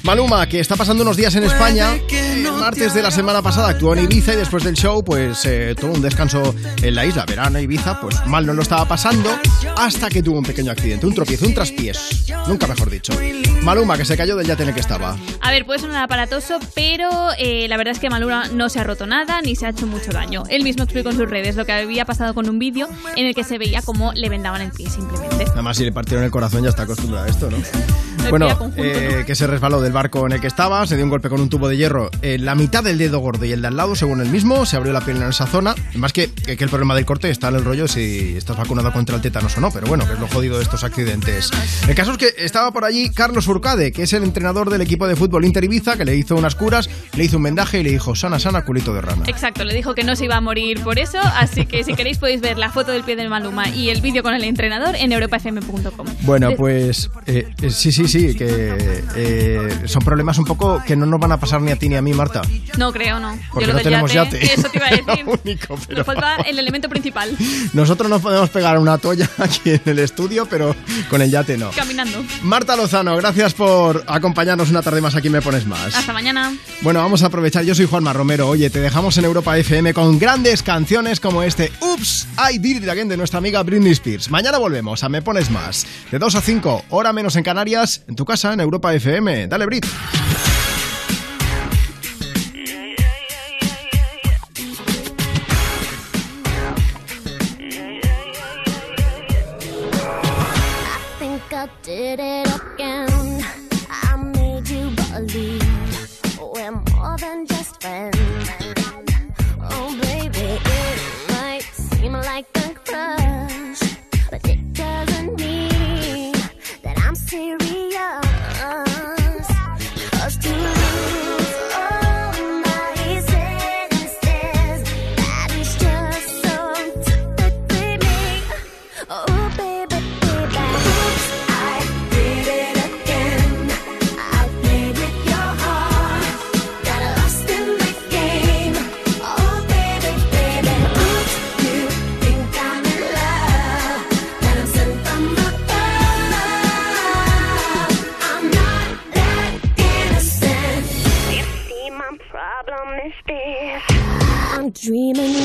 Maluma, que está pasando unos días en España. El martes de la semana pasada actuó en Ibiza y después del show, pues eh, tuvo un descanso en la isla. Verano, Ibiza, pues mal no lo estaba pasando hasta que tuvo un pequeño accidente, un tropiezo, un traspiés. Nunca mejor dicho. Maluma, que se cayó del yate en el que estaba. A ver, puede sonar aparatoso, pero eh, la verdad es que Maluma no se ha roto nada ni se ha hecho mucho daño. Él mismo explicó en sus redes lo que había pasado con un vídeo en el que se veía cómo le vendaban el pie simplemente. Nada más si le partieron el corazón ya está acostumbrado a esto, ¿no? Bueno, eh, que se resbaló del barco en el que estaba, se dio un golpe con un tubo de hierro en la mitad del dedo gordo y el de al lado, según él mismo, se abrió la piel en esa zona. Más que, que el problema del corte está en el rollo si estás vacunado contra el tétanos o no, pero bueno, que es lo jodido de estos accidentes. El caso es que estaba por allí Carlos Urcade, que es el entrenador del equipo de fútbol Inter Ibiza, que le hizo unas curas, le hizo un vendaje y le dijo, sana, sana, culito de rana. Exacto, le dijo que no se iba a morir por eso, así que si queréis podéis ver la foto del pie de Maluma y el vídeo con el entrenador en europafm.com. Bueno, pues eh, eh, sí, sí, sí, que eh, son problemas un poco que no nos van a pasar ni a ti ni a mí, Marta. No creo, no. Porque Yo lo no tenemos yate. Eso te iba a decir. único, pero- Nos falta el elemento principal, Nosotros nos podemos pegar una toalla aquí en el estudio, pero con el yate no. caminando. Marta Lozano, gracias por acompañarnos una tarde más aquí Me Pones Más. Hasta mañana. Bueno, vamos a aprovechar. Yo soy Juanma Romero. Oye, te dejamos en Europa FM con grandes canciones como este Oops, I Did It Again de nuestra amiga Britney Spears. Mañana volvemos a Me Pones Más. De 2 a 5, hora menos en Canarias, en tu casa, en Europa FM. Dale, Brit. dreaming.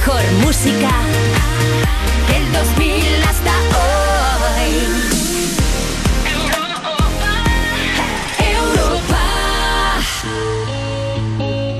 mejor música.